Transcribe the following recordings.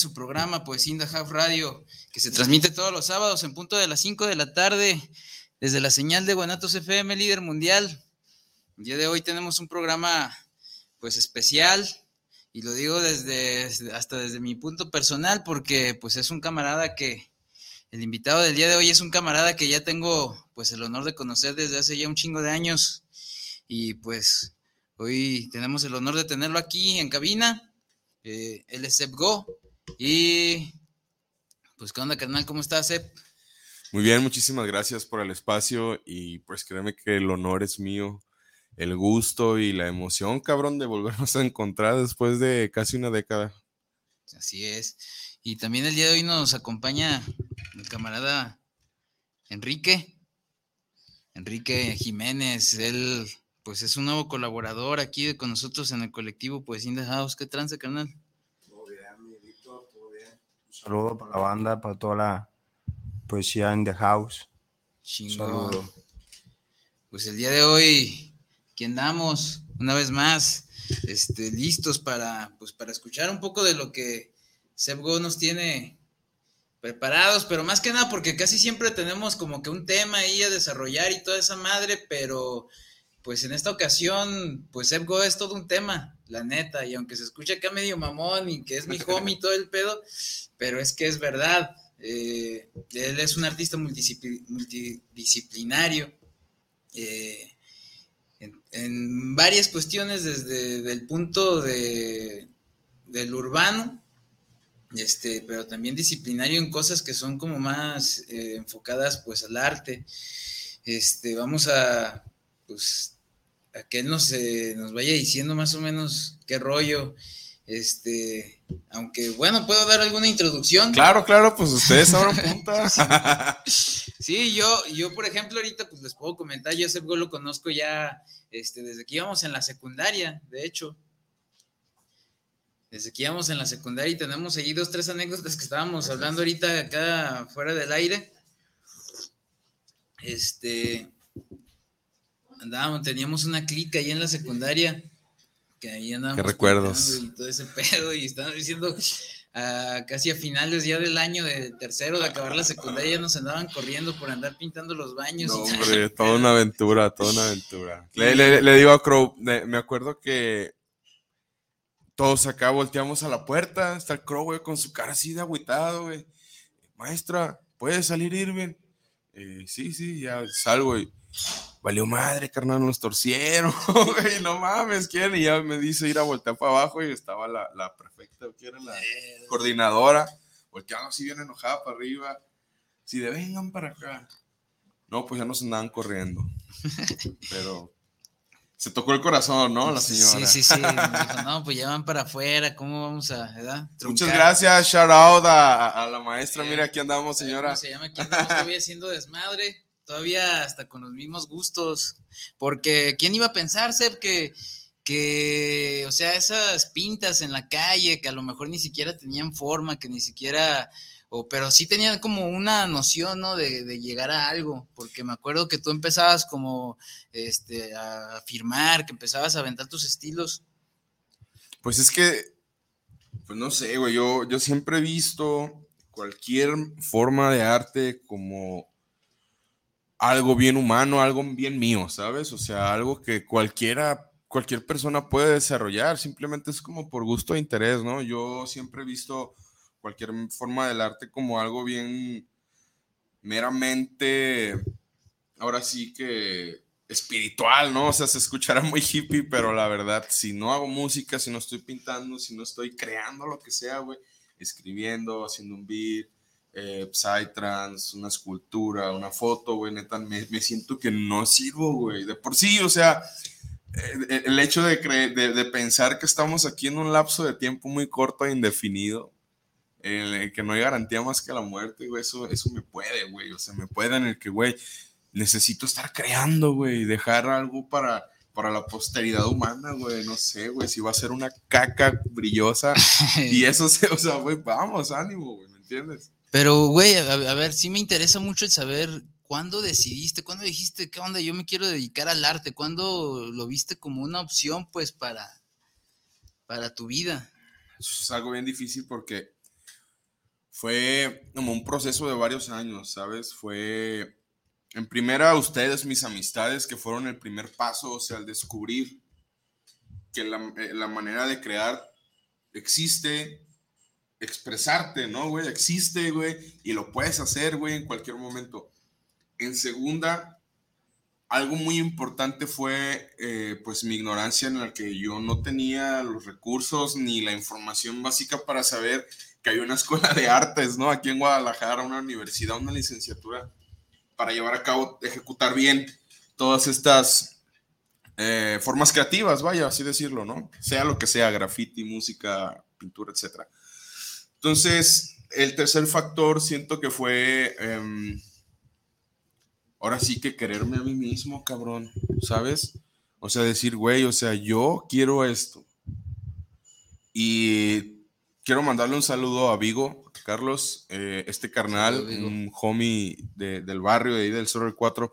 su programa, Poesía in Half Radio, que se transmite todos los sábados en punto de las 5 de la tarde, desde la señal de Guanatos FM, líder mundial. El día de hoy tenemos un programa, pues, especial, y lo digo desde, hasta desde mi punto personal, porque, pues, es un camarada que, el invitado del día de hoy es un camarada que ya tengo, pues, el honor de conocer desde hace ya un chingo de años, y, pues, hoy tenemos el honor de tenerlo aquí en cabina eh, él es Go. Y pues, ¿qué onda, carnal? ¿Cómo estás, Seb? Muy bien, muchísimas gracias por el espacio y pues créeme que el honor es mío, el gusto y la emoción, cabrón, de volvernos a encontrar después de casi una década. Así es. Y también el día de hoy nos acompaña el camarada Enrique, Enrique Jiménez, él pues es un nuevo colaborador aquí con nosotros en el colectivo pues In the House. ¿Qué trance, carnal? Todo bien, mi Víctor, todo bien. Un saludo para la banda, para toda la poesía in the house. Chingón. Pues el día de hoy, aquí andamos, una vez más, este, listos para, pues, para escuchar un poco de lo que Sebgo nos tiene preparados, pero más que nada porque casi siempre tenemos como que un tema ahí a desarrollar y toda esa madre, pero pues en esta ocasión, pues Go es todo un tema, la neta, y aunque se escucha acá medio mamón y que es mi homie y todo el pedo, pero es que es verdad. Eh, él es un artista multidisciplinario eh, en, varias cuestiones, desde el punto de, del urbano, este, pero también disciplinario en cosas que son como más eh, enfocadas pues al arte. Este, vamos a pues a que él nos, nos vaya diciendo más o menos qué rollo. Este, aunque bueno, puedo dar alguna introducción. Claro, claro, pues ustedes abran punta. sí, yo, yo, por ejemplo, ahorita pues les puedo comentar, yo ese lo conozco ya este, desde que íbamos en la secundaria, de hecho. Desde que íbamos en la secundaria y tenemos ahí dos, tres anécdotas que estábamos hablando ahorita acá fuera del aire. Este, andábamos, teníamos una clica ahí en la secundaria, que ahí andábamos. Qué recuerdos. Y todo ese pedo, y estaban diciendo casi a finales ya del año de tercero de acabar la secundaria, nos andaban corriendo por andar pintando los baños. No, hombre, toda una aventura, toda una aventura. Le, digo a Crow, me acuerdo que todos acá volteamos a la puerta, está el Crow, güey, con su cara así de agüitado, güey. Maestra, ¿puede salir Irving? Eh, sí, sí, ya salgo y valió madre, carnal, nos torcieron, güey, no mames, ¿quién? Y ya me dice ir a voltear para abajo y estaba la, la prefecta, que era la eh. coordinadora, volteando así bien enojada para arriba, si de vengan para acá. No, pues ya nos andaban corriendo, pero se tocó el corazón, ¿no? La señora. Sí, sí, sí. Dijo, no, pues ya van para afuera, ¿cómo vamos a, verdad? Muchas gracias, shout out a, la maestra. Mira, aquí andamos, señora. se llama? Aquí andamos todavía haciendo desmadre todavía hasta con los mismos gustos, porque ¿quién iba a pensar, Seb, que, que, o sea, esas pintas en la calle que a lo mejor ni siquiera tenían forma, que ni siquiera, o, pero sí tenían como una noción, ¿no? De, de, llegar a algo, porque me acuerdo que tú empezabas como este, a firmar, que empezabas a aventar tus estilos. Pues es que, pues no sé, güey, yo, yo siempre he visto cualquier forma de arte como algo bien humano, algo bien mío, ¿sabes? O sea, algo que cualquiera, cualquier persona puede desarrollar, simplemente es como por gusto e interés, ¿no? Yo siempre he visto cualquier forma del arte como algo bien meramente, ahora sí que espiritual, ¿no? O sea, se escuchará muy hippie, pero la verdad, si no hago música, si no estoy pintando, si no estoy creando lo que sea, güey, escribiendo, haciendo un beat, eh, psytrance, una escultura, una foto, güey, neta, me, me, siento que no sirvo, güey, de por sí, o sea, eh, el hecho de, de, de, pensar que estamos aquí en un lapso de tiempo muy corto e indefinido, eh, que no hay garantía más que la muerte, güey, eso, eso me puede, güey, o sea, me puede en el que, güey, necesito estar creando, güey, dejar algo para, para la posteridad humana, güey, no sé, güey, si va a ser una caca brillosa. Y eso, se, o sea, güey, vamos, ánimo, güey, ¿me entiendes? Pero, güey, a, a, ver, sí me interesa mucho saber cuándo decidiste, cuándo dijiste, ¿qué onda? Yo me quiero dedicar al arte, ¿cuándo lo viste como una opción, pues, para, para tu vida? Eso es algo bien difícil porque fue como un proceso de varios años, ¿sabes? Fue, en primera, ustedes, mis amistades, que fueron el primer paso, o sea, al descubrir que la, la manera de crear existe, expresarte, ¿no, güey? Existe, güey, y lo puedes hacer, güey, en cualquier momento. En segunda, algo muy importante fue, eh, pues, mi ignorancia en la que yo no tenía los recursos ni la información básica para saber que hay una escuela de artes, ¿no? Aquí en Guadalajara, una universidad, una licenciatura, para llevar a cabo, ejecutar bien todas estas eh, formas creativas, vaya, así decirlo, ¿no? Sea lo que sea, graffiti, música, pintura, etcétera. Entonces, el tercer factor siento que fue, eh, ahora sí que quererme a mí mismo, cabrón, ¿sabes? O sea, decir, güey, o sea, yo quiero esto. Y quiero mandarle un saludo a Vigo, Carlos, eh, este carnal, un homie de, del barrio de ahí del del 4.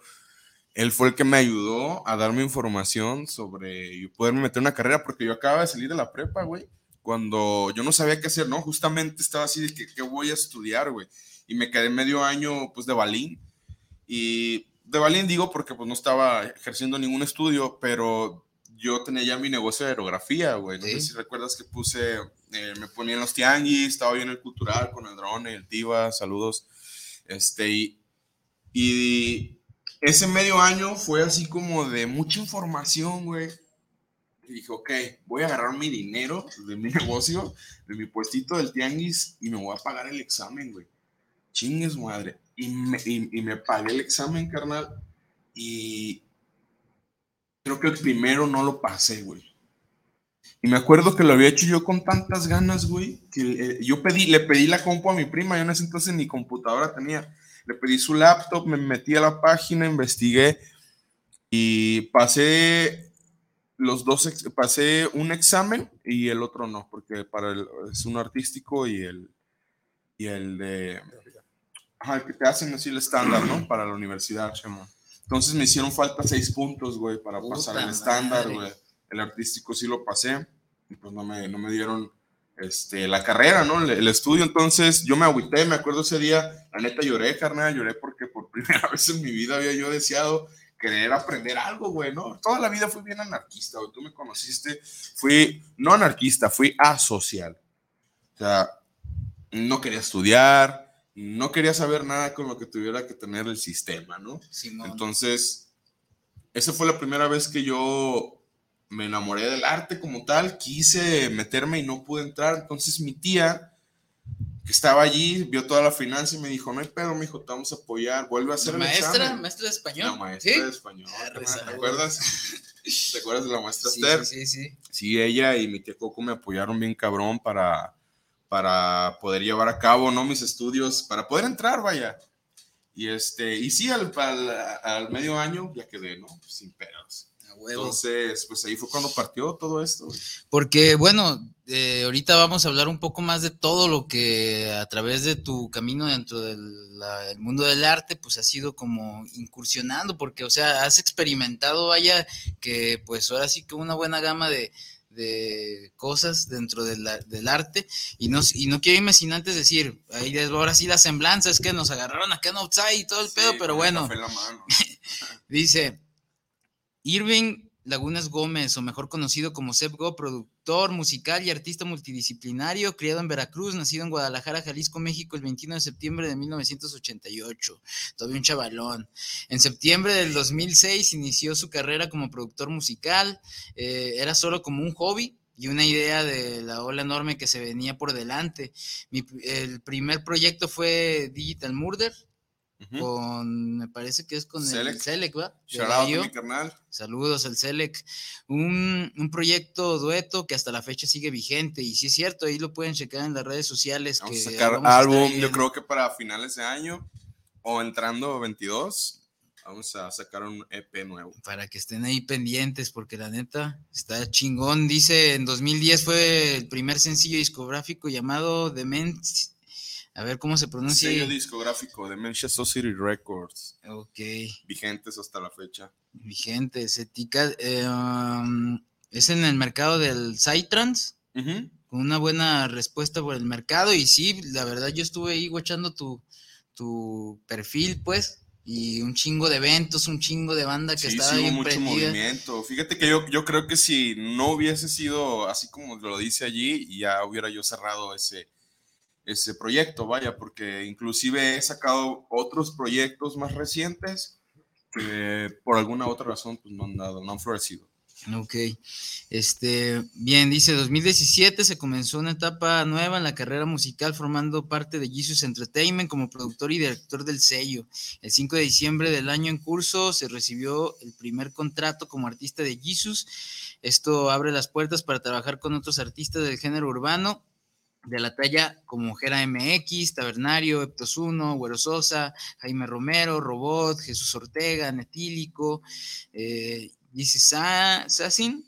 Él fue el que me ayudó a darme información sobre poderme meter una carrera, porque yo acababa de salir de la prepa, güey cuando yo no sabía qué hacer, ¿no? Justamente estaba así de que, ¿qué voy a estudiar, güey? Y me quedé medio año, pues, de balín. Y de balín digo porque, pues, no estaba ejerciendo ningún estudio, pero yo tenía ya mi negocio de aerografía, güey. No Sí. sé si recuerdas que puse, eh, me ponía en los tianguis, estaba yo en el cultural con el drone, el Tiva, saludos. Este, y, y ese medio año fue así como de mucha información, güey. Y dije, ok, voy a agarrar mi dinero de mi negocio, de mi puestito del tianguis y me voy a pagar el examen, güey. Chingues madre. Y me, pagué el examen, carnal. Y creo que el primero no lo pasé, güey. Y me acuerdo que lo había hecho yo con tantas ganas, güey, que eh, yo pedí, le pedí la compu a mi prima, yo en ese entonces ni computadora tenía. Le pedí su laptop, me metí a la página, investigué y pasé los dos, pasé un examen y el otro no, porque para el, es uno artístico y el, y el de, ajá, que te hacen así el estándar, ¿no? Para la universidad. Entonces me hicieron falta seis puntos, güey, para Puta pasar el estándar, güey. El artístico sí lo pasé, y pues no me, no me dieron este, la carrera, ¿no? El, el estudio. Entonces yo me agüité, me acuerdo ese día, la neta lloré, carnal, lloré porque por primera vez en mi vida había yo deseado querer aprender algo, güey, ¿no? Toda la vida fui bien anarquista, güey. Tú me conociste, fui no anarquista, fui asocial. O sea, no quería estudiar, no quería saber nada con lo que tuviera que tener el sistema, ¿no? Simón. Entonces, esa fue la primera vez que yo me enamoré del arte como tal, quise meterme y no pude entrar. Entonces mi tía, que estaba allí, vio toda la finanza y me dijo, no hay pedo, mijo, te vamos a apoyar, vuelve a hacer el maestra, examen. maestra de español. La maestra ¿Sí? de español, Arre, carnal, ¿te saludos. acuerdas? ¿Te acuerdas de la maestra Sí, Esther? sí, sí, sí. sí, ella y mi tía Coco me apoyaron bien cabrón para, para poder llevar a cabo, ¿no? Mis estudios, para poder entrar, vaya. Y este, y sí, al, al, al medio año ya quedé, ¿no? Sin pedos. Entonces, pues ahí fue cuando partió todo esto. Porque, bueno, eh, ahorita vamos a hablar un poco más de todo lo que a través de tu camino dentro del mundo del arte, pues has ido como incursionando, porque, o sea, has experimentado, vaya, que pues ahora sí que una buena gama de, de cosas dentro del arte. Y no, y no quiero irme sin antes decir, ahí ahora sí la semblanza es que nos agarraron acá en outside y todo el pedo, pero bueno, dice Irving Lagunas Gómez, o mejor conocido como Go, productor musical y artista multidisciplinario, criado en Veracruz, nacido en Guadalajara, Jalisco, México, el 21 de septiembre de 1988. Todavía un chavalón. En septiembre del 2006 inició su carrera como productor musical. Eh, era solo como un hobby, y una idea de la ola enorme que se venía por delante. el primer proyecto fue Digital Murder, con, me parece que es con el Selec, ¿va? mi carnal. Saludos al Selec. Un, un, proyecto dueto que hasta la fecha sigue vigente y sí es cierto, ahí lo pueden checar en las redes sociales. Vamos a sacar álbum, yo creo que para finales de año o entrando 22. Vamos a sacar un EP nuevo. Para que estén ahí pendientes, porque la neta está chingón. Dice, en 2010 fue el primer sencillo discográfico llamado Dementia a ver cómo se pronuncia. Sello discográfico de Manchester City Records. Ok. Vigentes hasta la fecha. Vigentes. Etica, eh, um, es en el mercado del Psytrance. Con una buena respuesta por el mercado. Y sí, la verdad, yo estuve ahí guachando tu, tu perfil, pues. Y un chingo de eventos, un chingo de banda que estaba sí, mucho movimiento. Fíjate que yo, yo creo que si no hubiese sido así como lo dice allí, ya hubiera yo cerrado ese, ese proyecto, vaya, porque inclusive he sacado otros proyectos más recientes que por alguna otra razón pues, no han dado, no han florecido. Ok, este, bien, dice 2017 se comenzó una etapa nueva en la carrera musical formando parte de Jesus Entertainment como productor y director del sello. El 5 de diciembre del año en curso se recibió el primer contrato como artista de Jesus. Esto abre las puertas para trabajar con otros artistas del género urbano de la talla como Jera MX, Tabernario, Eptos 1, Güero Sosa, Jaime Romero, Robot, Jesús Ortega, Netílico, eh, Sassin.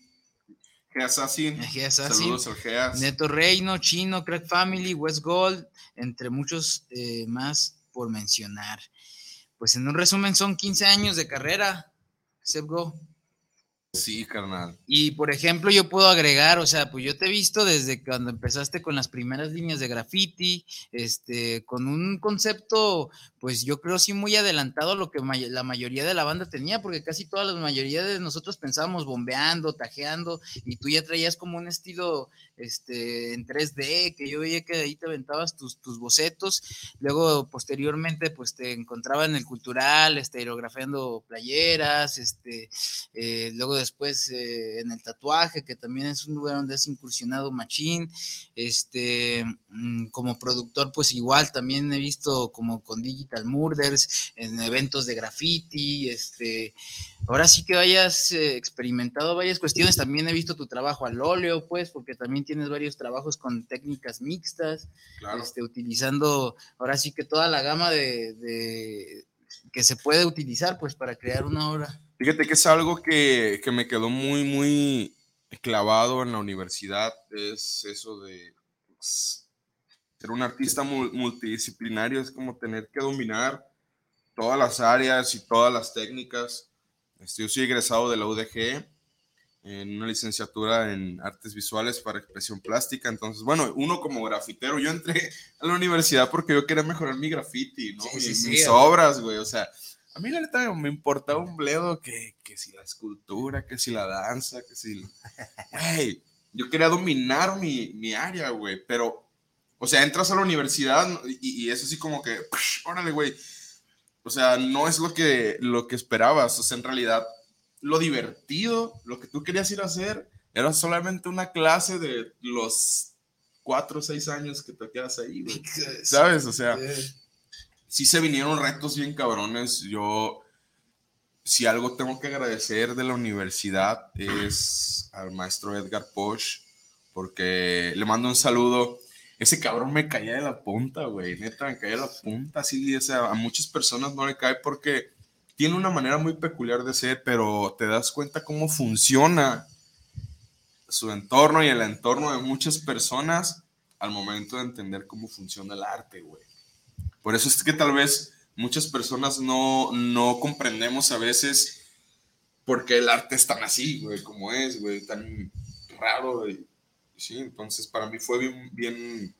Assassin. Saludos al Neto Reino, Chino, Crack Family, West Gold, entre muchos eh, más por mencionar. Pues en un resumen son 15 años de carrera. Go. Sí, carnal. Y por ejemplo, yo puedo agregar, o sea, pues yo te he visto desde cuando empezaste con las primeras líneas de graffiti, este, con un concepto, pues yo creo sí muy adelantado a lo que la mayoría de la banda tenía, porque casi toda la mayoría de nosotros pensábamos bombeando, tajeando, y tú ya traías como un estilo este, en 3D, que yo veía que ahí te aventabas tus, tus bocetos, luego posteriormente pues te encontraba en el cultural, este, aerografiando playeras, este, eh, luego después eh, en el tatuaje, que también es un lugar donde has incursionado machín, este, mm, como productor pues igual también he visto como con Digital Murders, en eventos de graffiti, este, ahora sí que hayas eh, experimentado varias cuestiones, también he visto tu trabajo al óleo pues, porque también tienes varios trabajos con técnicas mixtas, este, utilizando ahora sí que toda la gama de, que se puede utilizar pues para crear una obra. Fíjate que es algo que, que me quedó muy, muy clavado en la universidad, es eso de pues, ser un artista multidisciplinario, es como tener que dominar todas las áreas y todas las técnicas. Este, yo soy egresado de la UDG en una licenciatura en artes visuales para expresión plástica. Entonces, bueno, uno como grafitero, yo entré a la universidad porque yo quería mejorar mi graffiti, ¿no? mis obras, güey. O sea, a mí la neta me importaba un bledo que, que si la escultura, que si la danza, que si... Güey, yo quería dominar mi, mi área, güey, pero, o sea, entras a la universidad y, y es así como que, órale, güey. O sea, no es lo que, lo que esperabas. O sea, en realidad lo divertido, lo que tú querías ir a hacer, era solamente una clase de los cuatro o seis años que te quedas ahí, ¿Sabes? O sea, sí se vinieron retos bien cabrones. Yo, si algo tengo que agradecer de la universidad es al maestro Edgar Posch, porque le mando un saludo. Ese cabrón me caía de la punta, güey. Neta, me caía de la punta. Así, o sea, a muchas personas no le cae porque tiene una manera muy peculiar de ser, pero te das cuenta cómo funciona su entorno y el entorno de muchas personas al momento de entender cómo funciona el arte, güey. Por eso es que tal vez muchas personas no, no comprendemos a veces por qué el arte es tan así, güey, como es, güey, tan raro. Güey. Sí, entonces para mí fue bien, bien...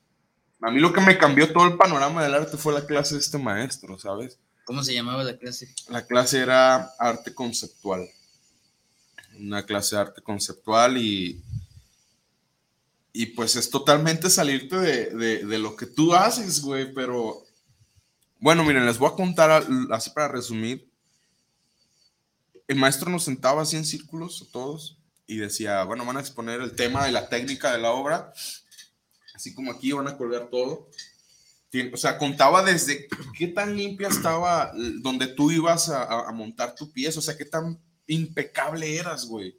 A mí lo que me cambió todo el panorama del arte fue la clase de este maestro, ¿sabes? ¿Cómo se llamaba la clase? La clase era arte conceptual. Una clase de arte conceptual y, y pues es totalmente salirte de, de, lo que tú haces, güey, pero bueno, miren, les voy a contar así para resumir. El maestro nos sentaba así en círculos a todos y decía, bueno, van a exponer el tema de la técnica de la obra, así como aquí van a colgar todo o sea, contaba desde qué tan limpia estaba donde tú ibas a, montar tu pieza, o sea, qué tan impecable eras, güey.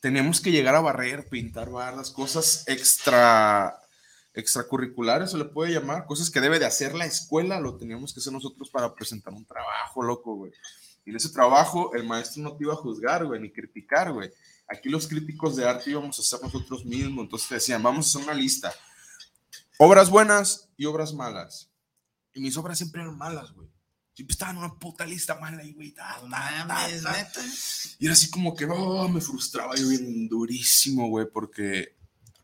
Tenemos que llegar a barrer, pintar barras, cosas extra extracurriculares se le puede llamar, cosas que debe de hacer la escuela, lo teníamos que hacer nosotros para presentar un trabajo, loco, güey. Y en ese trabajo el maestro no te iba a juzgar, güey, ni criticar, güey. Aquí los críticos de arte íbamos a ser nosotros mismos, entonces te decían, vamos a hacer una lista Obras buenas y obras malas. Y mis obras siempre eran malas, güey. Siempre estaban en una puta lista mala y güey. Y era así como que oh, me frustraba yo bien durísimo, güey, porque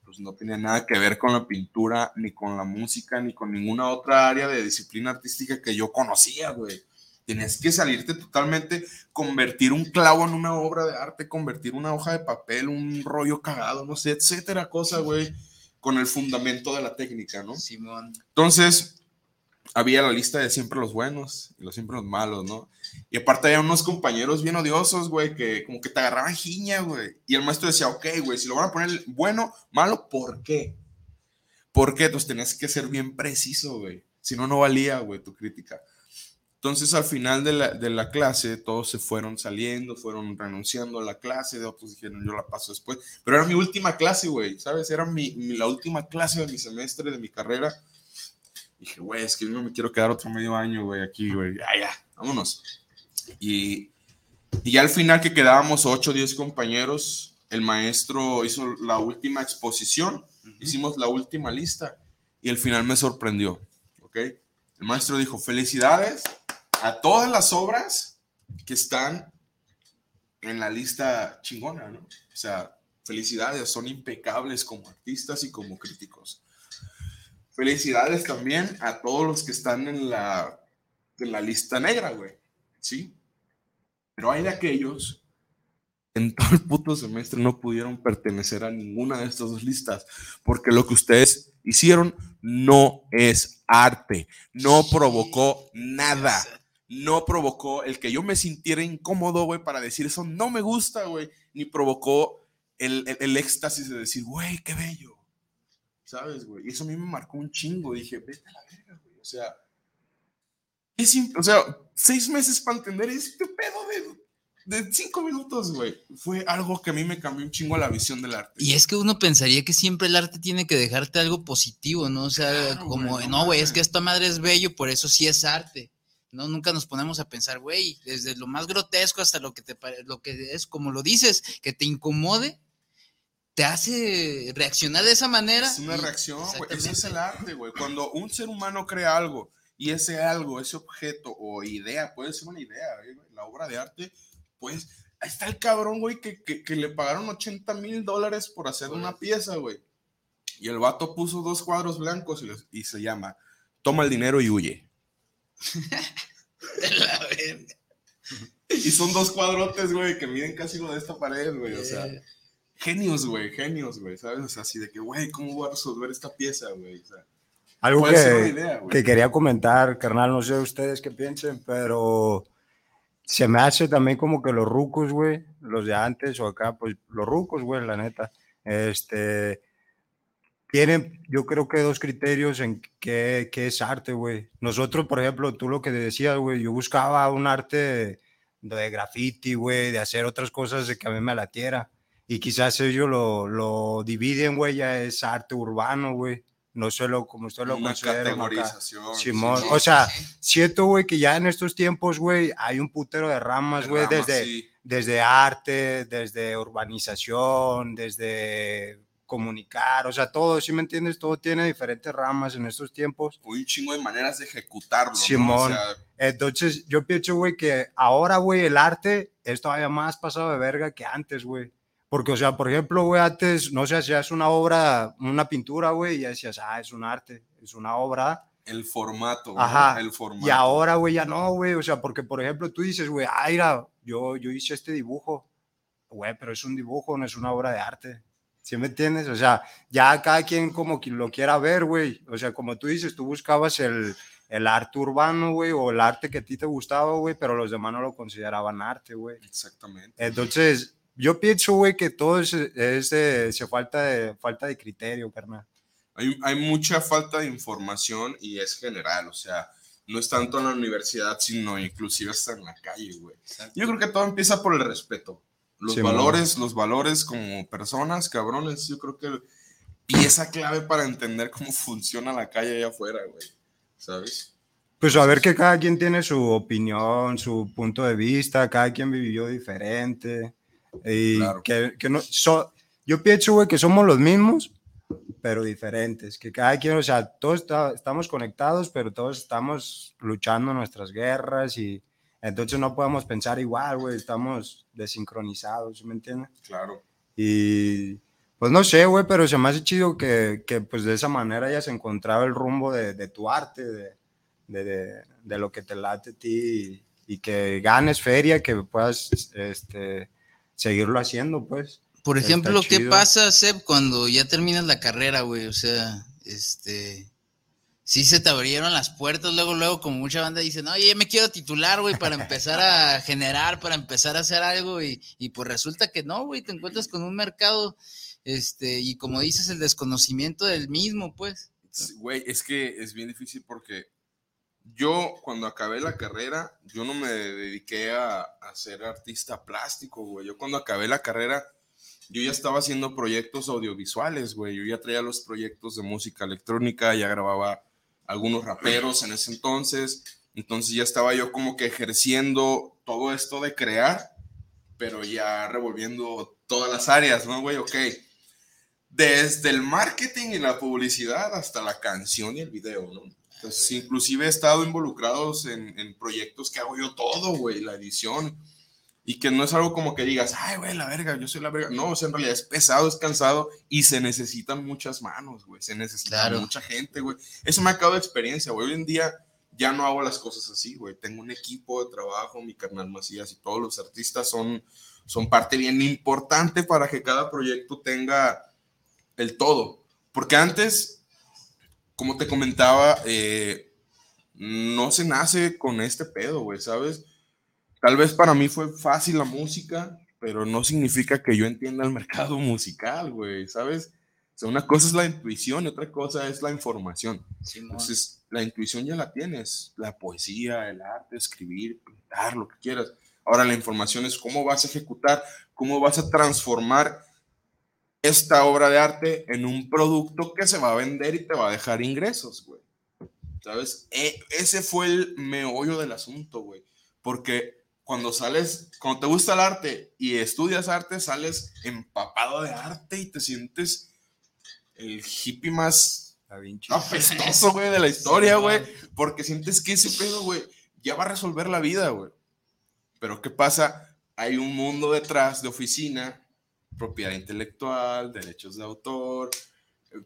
pues no tenía nada que ver con la pintura, ni con la música, ni con ninguna otra área de disciplina artística que yo conocía, güey. Tienes que salirte totalmente, convertir un clavo en una obra de arte, convertir una hoja de papel, un rollo cagado, no sé, etcétera, cosa, güey con el fundamento de la técnica, ¿no? Simón. Entonces, había la lista de siempre los buenos y los siempre los malos, ¿no? Y aparte había unos compañeros bien odiosos, güey, que como que te agarraban jiña, güey. Y el maestro decía, ok, güey, si lo van a poner bueno, malo, ¿por qué? ¿Por qué? Entonces tenías que ser bien preciso, güey. Si no, no valía, güey, tu crítica. Entonces, al final de la, de la, clase, todos se fueron saliendo, fueron renunciando a la clase, de otros dijeron, yo la paso después. Pero era mi última clase, güey, ¿sabes? Era mi, la última clase de mi semestre, de mi carrera. dije, güey, es que yo no me quiero quedar otro medio año, güey, aquí, güey. Ya, ya, vámonos. Y, y ya al final que quedábamos 8 o 10 compañeros, el maestro hizo la última exposición, hicimos la última lista y al final me sorprendió, ¿ok? El maestro dijo, felicidades a todas las obras que están en la lista chingona, ¿no? O sea, felicidades, son impecables como artistas y como críticos. Felicidades también a todos los que están en la, en la lista negra, güey, ¿sí? Pero hay de aquellos en todo el puto semestre no pudieron pertenecer a ninguna de estas dos listas, porque lo que ustedes hicieron no es arte, no provocó nada no provocó el que yo me sintiera incómodo, güey, para decir eso no me gusta, güey, ni provocó el, el, éxtasis de decir, güey, qué bello. ¿Sabes, güey? Y eso a mí me marcó un chingo. Dije, vete a la verga, güey. O sea, es o sea, seis meses para entender este pedo de, de cinco minutos, güey. Fue algo que a mí me cambió un chingo la visión del arte. Y es que uno pensaría que siempre el arte tiene que dejarte algo positivo, ¿no? O sea, como, no, güey, es que esta madre es bello, por eso sí es arte. No, nunca nos ponemos a pensar, güey, desde lo más grotesco hasta lo que te lo que es, como lo dices, que te incomode, te hace reaccionar de esa manera. Es una reacción, güey. Ese es el arte, güey. Cuando un ser humano crea algo y ese algo, ese objeto o idea, puede ser una idea, la obra de arte, pues ahí está el cabrón, güey, que, que, le pagaron 80 mil dólares por hacer una pieza, güey. Y el vato puso dos cuadros blancos y, y se llama Toma el dinero y huye. de la verga. Y son dos cuadrotes, güey, que miden casi lo de esta pared, güey. O sea, genios, güey, genios, güey, ¿sabes? O sea, así de que, güey, ¿cómo voy a resolver esta pieza, güey? O sea, Algo que, que quería comentar, carnal, no sé ustedes qué piensen, pero se me hace también como que los rucos, güey, los de antes o acá, pues los rucos, güey, la neta, este, tienen, yo creo que dos criterios en qué, qué es arte, güey. Nosotros, por ejemplo, tú lo que decías, güey, yo buscaba un arte de, graffiti, güey, de hacer otras cosas de que a mí me latiera. Y quizás ellos lo, lo dividen, güey, ya es arte urbano, güey. no solo como usted lo Una categorización. Simón, sí, o sea, sí. siento, güey, que ya en estos tiempos, güey, hay un putero de ramas, de güey, ramas, desde, sí. desde arte, desde urbanización, desde comunicar, o sea, todo, ¿sí me entiendes? Todo tiene diferentes ramas en estos tiempos. Un chingo de maneras de ejecutarlo. ¿no? Simón. O sea, Entonces, yo pienso, güey, que ahora, güey, el arte es todavía más pasado de verga que antes, güey. Porque, o sea, por ejemplo, güey, antes, no sé, hacías una obra, una pintura, güey, y decías, ah, es un arte, es una obra. el formato. ¿no? Ajá. El formato. Y ahora, güey, ya no, güey. O sea, porque, por ejemplo, tú dices, güey, ah, mira, yo, yo hice este dibujo. Güey, pero es un dibujo, no es una obra de arte. ¿Sí me entiendes? O sea, ya cada quien como que lo quiera ver, güey. O sea, como tú dices, tú buscabas el, el arte urbano, güey, o el arte que a ti te gustaba, güey, pero los demás no lo consideraban arte, güey. Exactamente. Entonces, yo pienso, güey, que todo es, es de- se falta de, falta de criterio, carnal. Hay, hay mucha falta de información y es general, o sea, no es tanto en la universidad, sino inclusive hasta en la calle, güey. Yo creo que todo empieza por el respeto. Los Sí, valores, los valores como personas, cabrones, yo creo que pieza clave para entender cómo funciona la calle allá afuera, güey. ¿Sabes? Pues a ver que cada quien tiene su opinión, su punto de vista, cada quien vivió diferente. Y Claro. que, que no, so- yo pienso, güey, que somos los mismos, pero diferentes. Que cada quien, o sea, todos está- estamos conectados, pero todos estamos luchando nuestras guerras y entonces no podemos pensar igual, güey, estamos desincronizados, ¿sí ¿me entiendes? Claro. Y pues no sé, güey, pero se me hace chido que, que pues de esa manera hayas encontrado el rumbo de, de tu arte, de, de, de- de lo que te late a ti y, y que ganes feria, que puedas este, seguirlo haciendo, pues. Por ejemplo, ¿qué pasa, Seb, cuando ya terminas la carrera, güey? O sea, este. Sí se te abrieron las puertas, luego, luego, como mucha banda dice, no, oye, me quiero titular, güey, para empezar a generar, para empezar a hacer algo, y, y pues resulta que no, güey, te encuentras con un mercado, este, y como dices, el desconocimiento del mismo, pues. Güey, es que es bien difícil porque yo cuando acabé la carrera, yo no me dediqué a, a ser artista plástico, güey. Yo cuando acabé la carrera, yo ya estaba haciendo proyectos audiovisuales, güey. Yo ya traía los proyectos de música electrónica, ya grababa algunos raperos en ese entonces. Entonces ya estaba yo como que ejerciendo todo esto de crear, pero ya revolviendo todas las áreas, ¿no, güey? Ok. Desde el marketing y la publicidad hasta la canción y el video, ¿no? Entonces, inclusive he estado involucrados en, en proyectos que hago yo todo, güey, la edición. Y que no es algo como que digas, ay, güey, la verga, yo soy la verga. No, o sea, en realidad es pesado, es cansado y se necesitan muchas manos, güey. Se necesita Claro. mucha gente, güey. Eso me ha acabado de experiencia, güey. Hoy en día ya no hago las cosas así, güey. Tengo un equipo de trabajo, mi carnal Macías y todos los artistas son, son parte bien importante para que cada proyecto tenga el todo. Porque antes, como te comentaba, eh, no se nace con este pedo, güey, ¿sabes? Tal vez para mí fue fácil la música, pero no significa que yo entienda el mercado musical, güey, ¿sabes? O sea, una cosa es la intuición y otra cosa es la información. Entonces, la intuición ya la tienes, la poesía, el arte, escribir, pintar, lo que quieras. Ahora la información es cómo vas a ejecutar, cómo vas a transformar esta obra de arte en un producto que se va a vender y te va a dejar ingresos, güey. ¿Sabes? E- ese fue el meollo del asunto, güey. Porque cuando sales, cuando te gusta el arte y estudias arte, sales empapado de arte y te sientes el hippie más apestoso, güey, de la historia, güey. Porque sientes que ese pedo, güey, ya va a resolver la vida, güey. Pero ¿qué pasa? Hay un mundo detrás de oficina, propiedad intelectual, derechos de autor.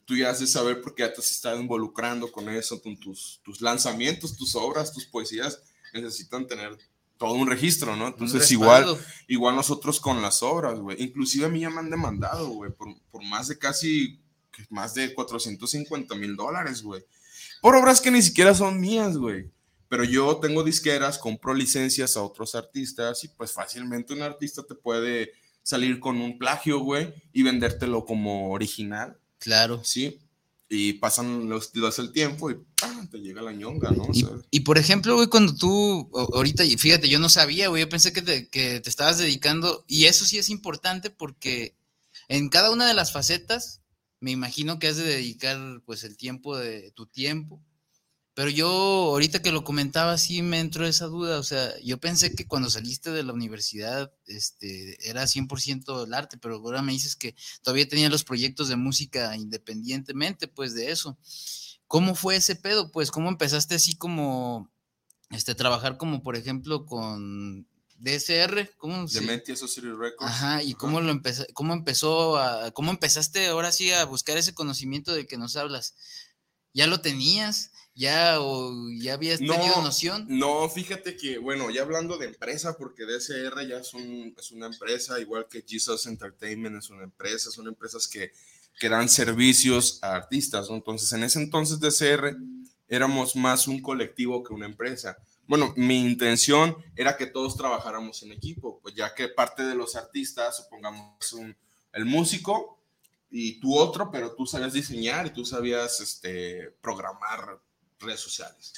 Tú ya has de saber porque ya te has estado involucrando con eso, con tus, tus lanzamientos, tus obras, tus poesías, necesitan tener todo un registro, ¿no? Entonces, igual. Igual nosotros con las obras, güey. Inclusive a mí ya me han demandado, güey, por, por más de casi, más de 450 mil dólares, güey. Por obras que ni siquiera son mías, güey. Pero yo tengo disqueras, compro licencias a otros artistas y pues fácilmente un artista te puede salir con un plagio, güey, y vendértelo como original, Claro. ¿sí? Y pasan los, los el tiempo y ¡pam! te llega la ñonga, ¿no? O Y, sea, y, por ejemplo, güey, cuando tú, ahorita, fíjate, yo no sabía, güey, yo pensé que te, que te estabas dedicando, y eso sí es importante porque en cada una de las facetas me imagino que has de dedicar pues el tiempo de tu tiempo. Pero yo ahorita que lo comentaba sí me entró esa duda, o sea, yo pensé que cuando saliste de la universidad este, era 100% el arte, pero ahora me dices que todavía tenía los proyectos de música independientemente pues de eso. ¿Cómo fue ese pedo? Pues, ¿cómo empezaste así como, este, trabajar como, por ejemplo, con DSR, ¿cómo se Dementia Society Records. Ajá, y cómo lo empezó, cómo empezó a, cómo empezaste ahora sí a buscar ese conocimiento de que nos hablas. ¿Ya lo tenías? ¿Ya o ya habías tenido noción? No, fíjate que, bueno, ya hablando de empresa, porque DSR ya es, un, es una empresa, igual que Jesus Entertainment es una empresa, son empresas que, que dan servicios a artistas, Entonces, en ese entonces DSR éramos más un colectivo que una empresa bueno, mi intención era que todos trabajáramos en equipo, pues ya que parte de los artistas, supongamos un, el músico y tú otro, pero tú sabías diseñar y tú sabías este, programar redes sociales,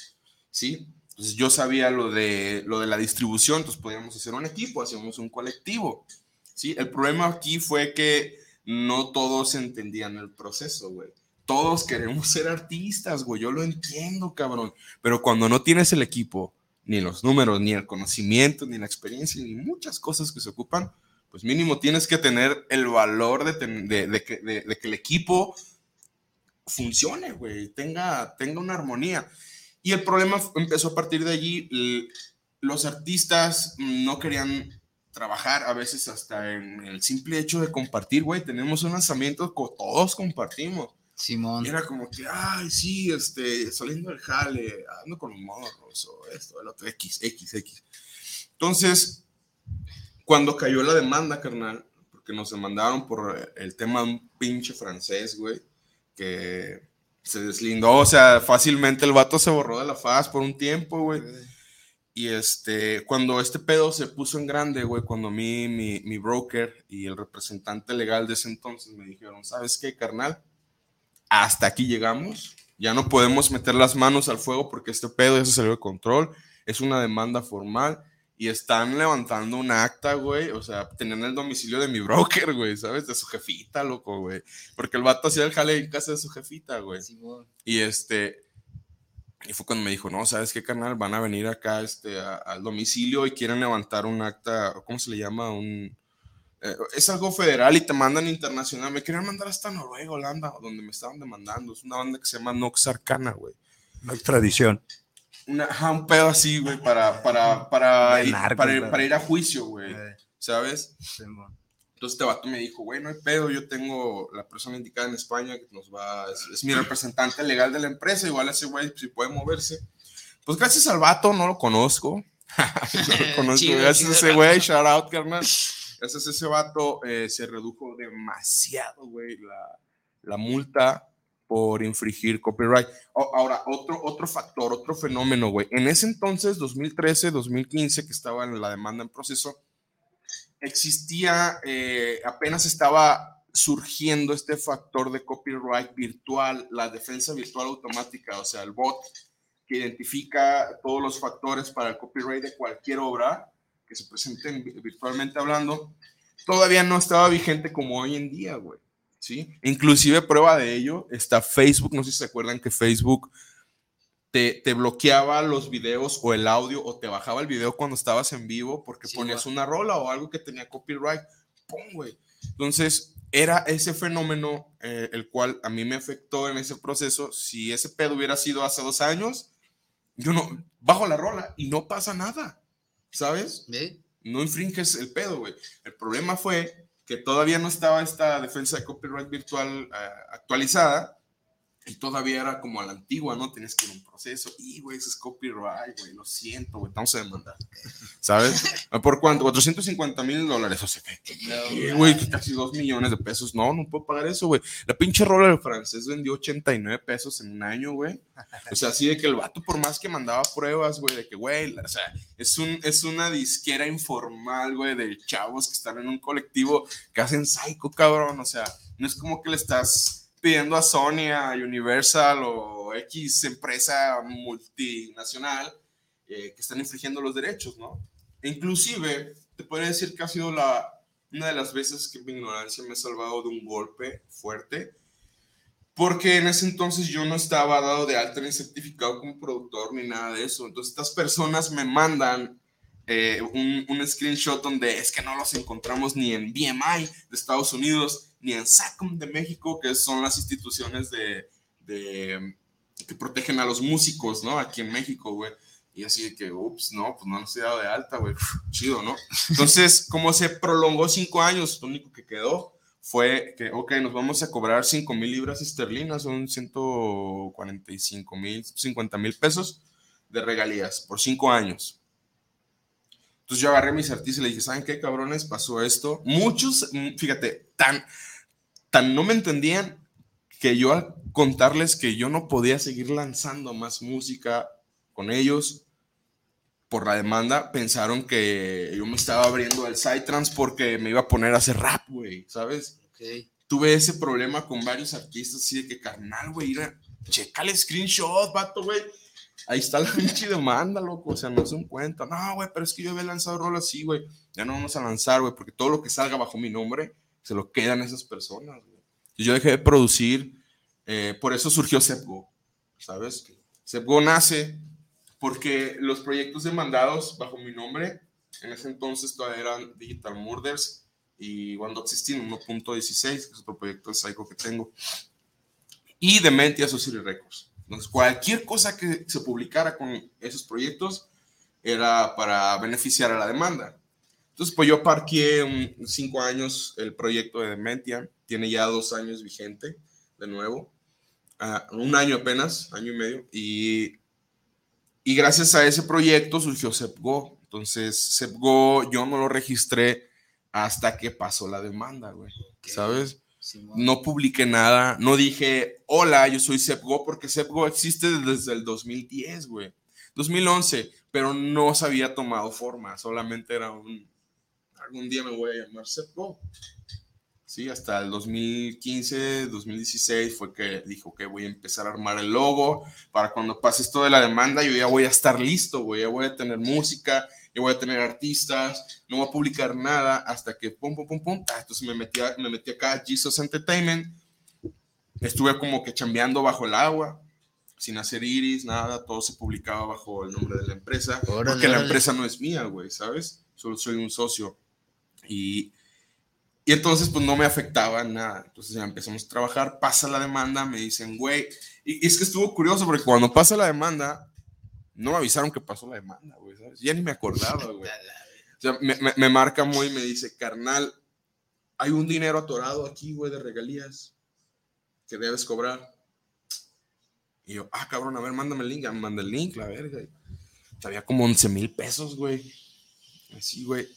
¿sí? Entonces yo sabía lo de, lo de la distribución, entonces podíamos hacer un equipo, hacíamos un colectivo, ¿sí? El problema aquí fue que no todos entendían el proceso, güey. Todos queremos ser artistas, güey, yo lo entiendo, cabrón, pero cuando no tienes el equipo, ni los números, ni el conocimiento, ni la experiencia, ni muchas cosas que se ocupan, pues mínimo tienes que tener el valor de, que, el equipo funcione, güey, tenga, tenga una armonía. Y el problema empezó a partir de allí. Los artistas no querían trabajar a veces hasta en el simple hecho de compartir, güey. Tenemos un lanzamiento que todos compartimos. Simón. era como que, ay, sí, este, saliendo del jale, ando con los morros, o esto, el otro, X, X, X. Entonces, cuando cayó la demanda, carnal, porque nos demandaron por el tema de un pinche francés, güey, que se deslindó, o sea, fácilmente el vato se borró de la faz por un tiempo, güey. Y este, cuando este pedo se puso en grande, güey, cuando a mí, mi, mi broker y el representante legal de ese entonces me dijeron, ¿sabes qué, carnal? hasta aquí llegamos, ya no podemos meter las manos al fuego porque este pedo ya se salió de control, es una demanda formal y están levantando un acta, güey, o sea, tenían el domicilio de mi broker, güey, ¿sabes? De su jefita, loco, güey, porque el vato hacía el jale en casa de su jefita, güey. y este, y fue cuando me dijo, no, ¿sabes qué, canal? Van a venir acá este, al domicilio y quieren levantar un acta, ¿cómo se le llama? Un eh, es algo federal y te mandan internacional. Me querían mandar hasta Noruega, Holanda, donde me estaban demandando. Es una banda que se llama Nox Arcana, güey. No extradición. Una, un pedo así, güey, para, para, para, ir, para, ir, a juicio, güey. Eh. ¿Sabes? Entonces este vato me dijo, güey, no hay pedo, yo tengo la persona indicada en España que nos va, es, mi representante legal de la empresa, igual ese güey, si puede moverse. Pues gracias al vato, no lo conozco. no lo conozco, gracias a ese güey, shout out, carnal. Gracias a ese vato eh, se redujo demasiado, güey, la, la, multa por infringir copyright. ahora, otro, otro factor, otro fenómeno, güey. En ese entonces, 2013, 2015, que estaba en la demanda en proceso, existía, eh, apenas estaba surgiendo este factor de copyright virtual, la defensa virtual automática, o sea, el bot que identifica todos los factores para el copyright de cualquier obra que se presenten virtualmente hablando, todavía no estaba vigente como hoy en día, güey. ¿Sí? Inclusive prueba de ello está Facebook, no sé si se acuerdan que Facebook te, te, bloqueaba los videos o el audio o te bajaba el video cuando estabas en vivo porque ponías una rola o algo que tenía copyright. ¡Pum, güey! Entonces, era ese fenómeno eh, el cual a mí me afectó en ese proceso. Si ese pedo hubiera sido hace dos años, yo no bajo la rola y no pasa nada. ¿sabes? No infringes el pedo, güey. El problema fue que todavía no estaba esta defensa de copyright virtual eh, actualizada y todavía era como a la antigua, ¿no? Tienes que ir a un proceso. Y, güey, eso es copyright, güey. Lo siento, güey. Vamos a demandar. ¿Sabes? ¿Por cuánto? 450 mil dólares. O sea, güey, casi 2 millones de pesos. No, no puedo pagar eso, güey. La pinche rola del francés vendió 89 pesos en un año, güey. O sea, así de que el vato, por más que mandaba pruebas, güey, de que, güey, o sea, es, un, es una disquera informal, güey, de chavos que están en un colectivo que hacen psycho, cabrón. O sea, no es como que le estás pidiendo a Sony, a Universal o X empresa multinacional eh, que están infringiendo los derechos, ¿no? E inclusive, te podría decir que ha sido la, una de las veces que mi ignorancia me ha salvado de un golpe fuerte. Porque en ese entonces yo no estaba dado de alta ni certificado como productor ni nada de eso. Entonces estas personas me mandan eh, un, un, screenshot donde es que no los encontramos ni en BMI de Estados Unidos, ni en SACOM de México, que son las instituciones de, de que protegen a los músicos, ¿no? Aquí en México, güey. Y así de que, ups, no, pues no he dado de alta, güey. Chido, ¿no? Entonces, como se prolongó cinco años, lo único que quedó fue que, ok, nos vamos a cobrar 5 mil libras esterlinas, son 145 mil, 50 mil pesos de regalías por cinco años. Entonces yo agarré a mis artistas y le dije, ¿saben qué cabrones? Pasó esto. Muchos, mm, fíjate, tan, tan no me entendían que yo al contarles que yo no podía seguir lanzando más música con ellos por la demanda, pensaron que yo me estaba abriendo el trans porque me iba a poner a hacer rap, güey, ¿sabes? Tuve ese problema con varios artistas, así de que carnal, güey, checa el screenshot, vato, güey. Ahí está la pinche demanda, loco, o sea, no se un cuenta. No, güey, pero es que yo había lanzado rol así, güey. Ya no vamos a lanzar, güey, porque todo lo que salga bajo mi nombre se lo quedan esas personas, güey. Yo dejé de producir, eh, por eso surgió Sepgo, ¿sabes? Sepgo nace porque los proyectos demandados bajo mi nombre, en ese entonces todavía eran Digital Murders y One 1.16, que es otro proyecto de Psycho que tengo, y Dementia Society Records. Entonces, cualquier cosa que se publicara con esos proyectos era para beneficiar a la demanda. Entonces, pues yo parqué cinco años el proyecto de Dementia, tiene ya dos años vigente de nuevo, uh, un año apenas, año y medio, y, y gracias a ese proyecto surgió SEPGO. Entonces, SEPGO yo no lo registré hasta que pasó la demanda, güey, ¿sabes? No publiqué nada, no dije, hola, yo soy SEPGO, porque SEPGO existe desde el 2010, güey. 2011, pero no se había tomado forma, solamente era un, algún día me voy a llamar SEPGO. Sí, hasta el 2015, 2016 fue que dijo que voy a empezar a armar el logo para cuando pase esto de la demanda, yo ya voy a estar listo, güey, ya voy a tener música, ya voy a tener artistas, no voy a publicar nada hasta que pum, pum, pum, pum. Ah, entonces me metí, me metí acá a Jesus Entertainment, estuve como que chambeando bajo el agua, sin hacer iris, nada, todo se publicaba bajo el nombre de la empresa, porque la empresa no es mía, güey, ¿sabes? Solo soy un socio. Y, y entonces, pues no me afectaba nada. Entonces ya empezamos a trabajar, pasa la demanda, me dicen, güey, y, es que estuvo curioso porque cuando pasa la demanda, no me avisaron que pasó la demanda, güey, ¿sabes? Ya ni me acordaba, güey. O sea, me, me, me marca muy y me dice, carnal, hay un dinero atorado aquí, güey, de regalías que debes cobrar. Y yo, ah, cabrón, a ver, mándame el link. Ya me manda el link, la verga. Había como 11 mil pesos, güey. Así, güey.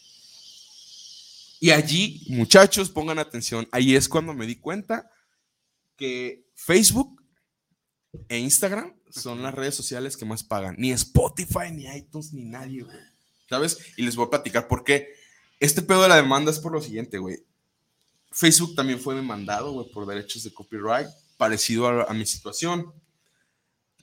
Y allí, muchachos, pongan atención, ahí es cuando me di cuenta que Facebook e Instagram son las redes sociales que más pagan. Ni Spotify, ni iTunes, ni nadie, güey. ¿Sabes? Y les voy a platicar por qué. Este pedo de la demanda es por lo siguiente, güey. Facebook también fue demandado, güey, por derechos de copyright, parecido a mi situación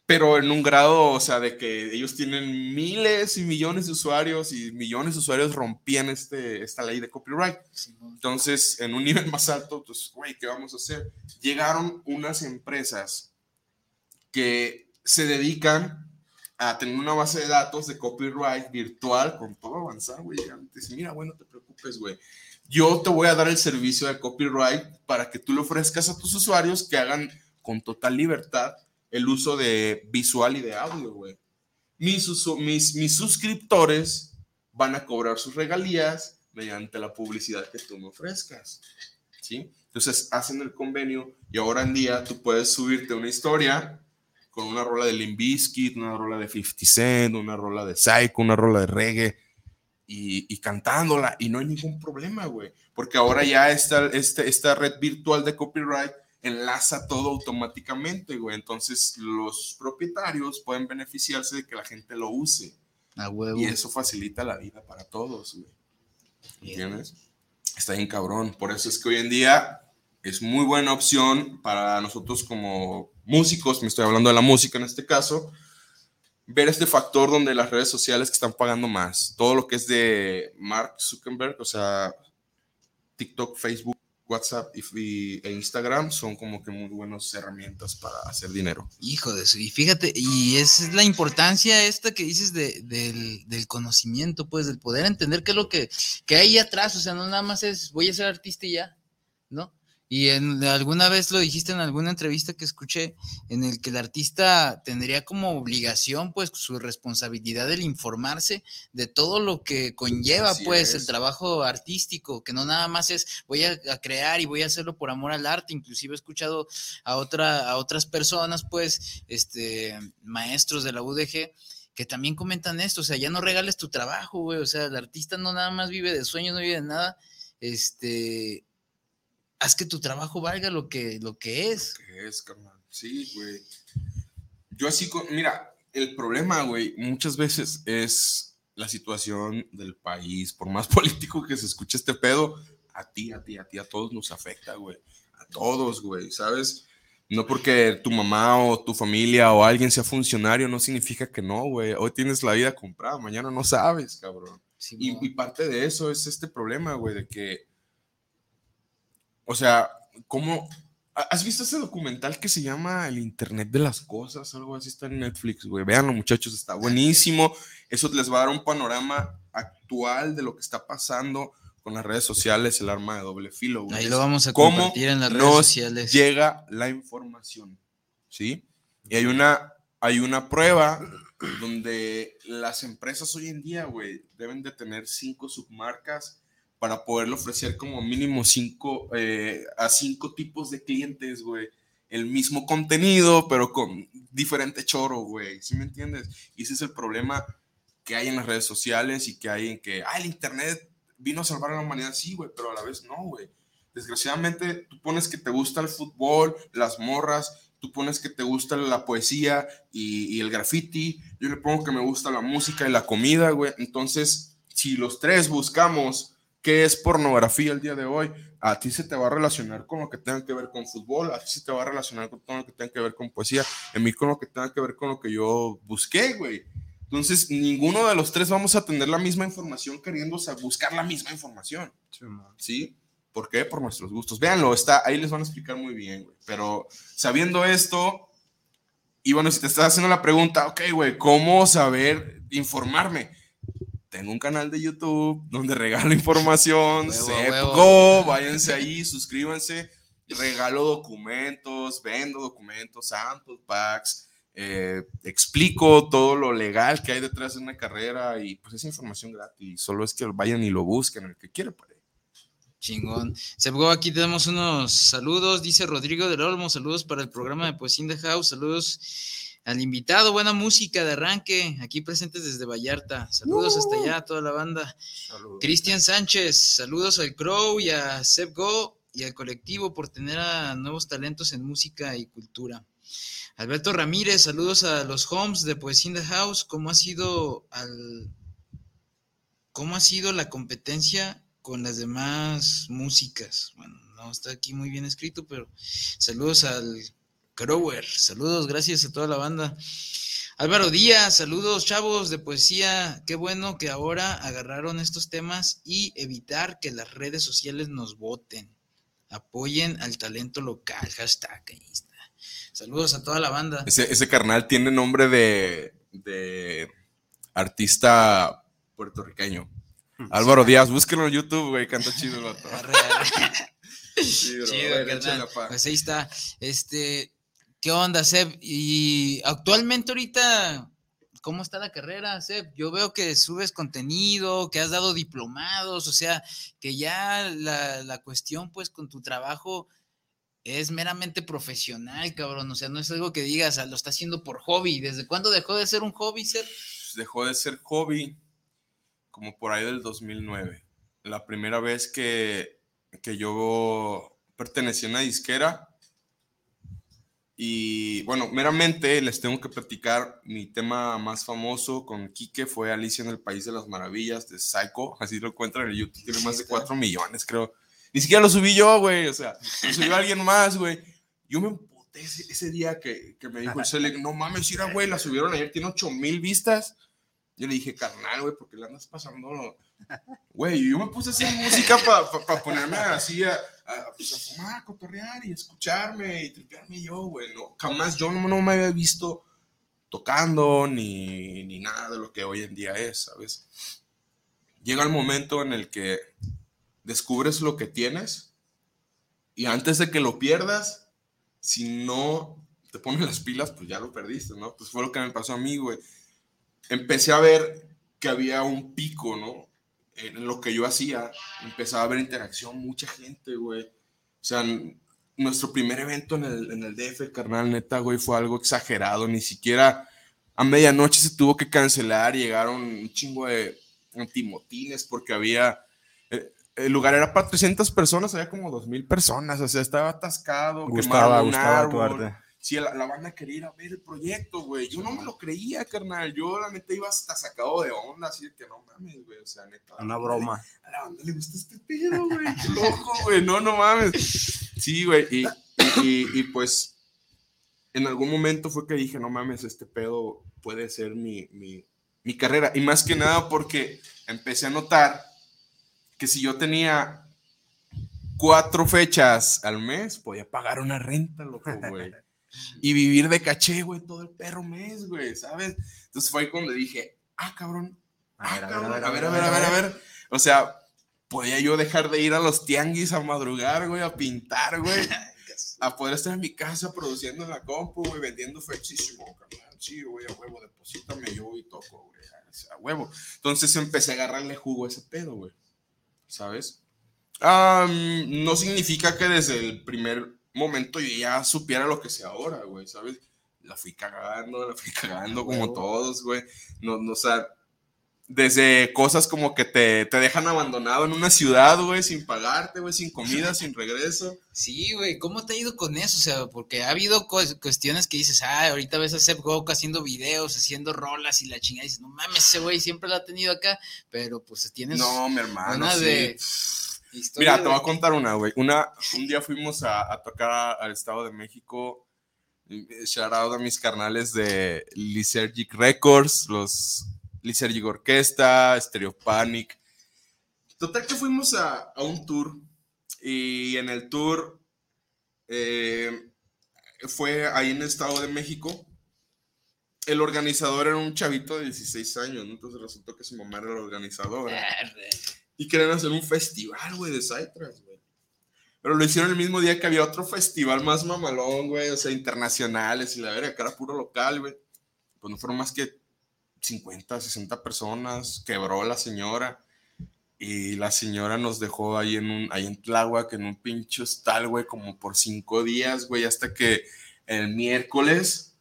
pero en un grado, o sea, de que ellos tienen miles y millones de usuarios y millones de usuarios rompían este, esta ley de copyright. Entonces, en un nivel más alto, pues, güey, ¿qué vamos a hacer? Llegaron unas empresas que se dedican a tener una base de datos de copyright virtual con todo avanzado, güey. Antes, mira, bueno, no te preocupes, güey. Yo te voy a dar el servicio de copyright para que tú le ofrezcas a tus usuarios que hagan con total libertad el uso de visual y de audio, güey. Mis, suscriptores van a cobrar sus regalías mediante la publicidad que tú me ofrezcas. ¿Sí? Entonces hacen el convenio y ahora en día tú puedes subirte una historia con una rola de Limbiskit, una rola de 50 Cent, una rola de Psycho, una rola de reggae y, y cantándola y no hay ningún problema, güey. Porque ahora ya está este, esta red virtual de copyright enlaza todo automáticamente, güey. Entonces los propietarios pueden beneficiarse de que la gente lo use. Y eso facilita la vida para todos, güey. ¿Entiendes? Está bien cabrón. Por eso es que hoy en día es muy buena opción para nosotros como músicos, me estoy hablando de la música en este caso, ver este factor donde las redes sociales que están pagando más, todo lo que es de Mark Zuckerberg, o sea, TikTok, Facebook, WhatsApp y, e Instagram son como que muy buenas herramientas para hacer dinero. Hijo de eso, y fíjate, y esa es la importancia esta que dices de, del, conocimiento, pues, del poder entender qué es lo que, que hay atrás, o sea, no nada más es voy a ser artista y ya, ¿no? Y en, alguna vez lo dijiste en alguna entrevista que escuché, en el que el artista tendría como obligación, pues, su responsabilidad el informarse de todo lo que conlleva, pues, el trabajo artístico, que no nada más es voy a, crear y voy a hacerlo por amor al arte. Inclusive he escuchado a, otra, a otras personas, pues, este, maestros de la UDG, que también comentan esto, o sea, ya no regales tu trabajo, güey, o sea, el artista no nada más vive de sueños, no vive de nada, este haz que tu trabajo valga lo que, lo que es. Lo que es, carnal. Sí, güey. Yo así, mira, el problema, güey, muchas veces es la situación del país. Por más político que se escuche este pedo, a ti, a ti, a ti, a todos nos afecta, güey. A todos, güey, ¿sabes? No porque tu mamá o tu familia o alguien sea funcionario, no significa que no, güey. Hoy tienes la vida comprada, mañana no sabes, cabrón. y, y, parte de eso es este problema, güey, de que o sea, ¿cómo? ¿Has visto ese documental que se llama El Internet de las Cosas? Algo así está en Netflix, güey. Véanlo, muchachos, está buenísimo. Eso les va a dar un panorama actual de lo que está pasando con las redes sociales, el arma de doble filo. Güey. Ahí lo vamos a compartir en las redes sociales. Llega la información, ¿sí? Y hay una, hay una prueba donde las empresas hoy en día, güey, deben de tener cinco submarcas para poderle ofrecer como mínimo cinco, eh, a cinco tipos de clientes, güey. El mismo contenido, pero con diferente choro, güey. ¿Sí me entiendes? Y ese es el problema que hay en las redes sociales y que hay en que, ah, el Internet vino a salvar a la humanidad, sí, güey, pero a la vez no, güey. Desgraciadamente, tú pones que te gusta el fútbol, las morras, tú pones que te gusta la poesía y, y el graffiti, yo le pongo que me gusta la música y la comida, güey. Entonces, si los tres buscamos ¿Qué es pornografía el día de hoy? A ti se te va a relacionar con lo que tenga que ver con fútbol, a ti se te va a relacionar con todo lo que tenga que ver con poesía, en mí con lo que tenga que ver con lo que yo busqué, güey. Entonces, ninguno de los tres vamos a tener la misma información queriendo buscar la misma información. ¿Sí? ¿Por qué? Por nuestros gustos. Véanlo, está, ahí les van a explicar muy bien, güey. Pero sabiendo esto, y bueno, si te estás haciendo la pregunta, ok, güey, ¿cómo saber informarme? Tengo un canal de YouTube donde regalo información, go, váyanse ahí, suscríbanse, regalo documentos, vendo documentos, sample packs, eh, explico todo lo legal que hay detrás de una carrera y pues es información gratis, solo es que vayan y lo busquen, el que quiera pues. Chingón. Sepgo, aquí tenemos unos saludos, dice Rodrigo del Olmo, saludos para el programa de Poesía in the House, saludos al invitado, buena música de arranque, aquí presentes desde Vallarta. Saludos hasta allá a toda la banda. Cristian Sánchez, saludos al Crow y a Seb Go y al colectivo por tener a nuevos talentos en música y cultura. Alberto Ramírez, saludos a los homes de Poesía in the House. ¿Cómo ha sido al cómo ha sido la competencia con las demás músicas? Bueno, no está aquí muy bien escrito, pero saludos al Crower. Saludos, gracias a toda la banda. Álvaro Díaz, saludos chavos de poesía. Qué bueno que ahora agarraron estos temas y evitar que las redes sociales nos voten. Apoyen al talento local. Hashtag. Saludos a toda la banda. Ese, carnal tiene nombre de, artista puertorriqueño. Álvaro Díaz, búsquenlo en YouTube, güey, canta chido el chido, Pues ahí está. Este, ¿Qué onda, Seb? Y actualmente ahorita, ¿cómo está la carrera, Seb? Yo veo que subes contenido, que has dado diplomados, o sea, que ya la, cuestión, pues, con tu trabajo es meramente profesional, cabrón. O sea, no es algo que digas, ah, lo está haciendo por hobby. ¿Desde cuándo dejó de ser un hobby, Seb? Dejó de ser hobby como por ahí del 2009. La primera vez que, que yo pertenecía a una disquera, y bueno, meramente les tengo que platicar mi tema más famoso con Quique fue Alicia en el País de las Maravillas de Psycho, así lo encuentran en el YouTube, tiene más de 4 millones creo. Ni siquiera lo subí yo, güey, o sea, lo subió alguien más, güey. Yo me emputé ese, ese día que, que, me dijo el Cele, no mames, era güey, la subieron ayer, tiene 8 mil vistas. Yo le dije, carnal, güey, porque le andas pasando. Güey, yo me puse a hacer música para ponerme así a, pues, a, fumar, a cotorrear y escucharme y tripearme yo, güey. No, jamás yo no, me había visto tocando ni, ni nada de lo que hoy en día es, ¿sabes? Llega el momento en el que descubres lo que tienes y antes de que lo pierdas, si no te pones las pilas, pues ya lo perdiste, ¿no? Pues fue lo que me pasó a mí, güey. Empecé a ver que había un pico, ¿no? En lo que yo hacía, empezaba a haber interacción, mucha gente, güey. O sea, nuestro primer evento en el, en el DF, carnal, neta, güey, fue algo exagerado. Ni siquiera a medianoche se tuvo que cancelar, llegaron un chingo de antimotines porque había el lugar era para 300 personas, había como 2000 personas, o sea, estaba atascado. Gustaba, gustaba tu arte. Sí, la, la, banda quería ir a ver el proyecto, güey. Yo no me lo creía, carnal. Yo la neta iba hasta sacado de onda, así de que no mames, güey. O sea, neta. Una broma. A la banda le gusta este pedo, güey. Qué loco, güey. No, no mames. Sí, güey. Y, y, y, pues, en algún momento fue que dije, no mames, este pedo puede ser mi, mi, mi carrera. Y más que nada porque empecé a notar que si yo tenía cuatro fechas al mes, podía pagar una renta, loco, güey. Y vivir de caché, güey, todo el perro mes, güey, ¿sabes? Entonces fue ahí cuando dije, ah, cabrón, ah, cabrón, a ver, a ver, a ver, a ver. O sea, podía yo dejar de ir a los tianguis a madrugar, güey, a pintar, güey. a poder estar en mi casa produciendo en la compu, güey, vendiendo fechísimo, Sí, güey, a huevo, deposítame yo y toco, güey, a huevo. Entonces empecé a agarrarle jugo a ese pedo, güey. ¿sabes? no significa que desde el primer momento yo ya supiera lo que sé ahora, güey, ¿sabes? La fui cagando, la fui cagando como todos, güey. No, no, o sea, desde cosas como que te, te dejan abandonado en una ciudad, güey, sin pagarte, güey, sin comida, sin regreso. Sí, güey, ¿cómo te ha ido con eso? O sea, porque ha habido cuestiones que dices, ah, ahorita ves a Seb Gok haciendo videos, haciendo rolas y la chingada, y dices, no mames, ese güey siempre lo ha tenido acá, pero pues tienes. No, mi hermano. Una de. Mira, te voy a contar una, güey. Una, un día fuimos a, a tocar al Estado de México. Shout out a mis carnales de Lysergic Records, los Lysergic Orquesta, Stereo Panic. Total que fuimos a, un tour y en el tour eh, fue ahí en el Estado de México. El organizador era un chavito de 16 años, entonces resultó que su mamá era la organizadora. Y querían hacer un festival, güey, de Cypress, güey. Pero lo hicieron el mismo día que había otro festival más mamalón, güey, o sea, internacionales y la verga, que era puro local, güey. Pues no fueron más que 50, 60 personas, quebró la señora y la señora nos dejó ahí en un, ahí en Tláhuac, en un pincho hostal, güey, como por cinco días, güey, hasta que el miércoles,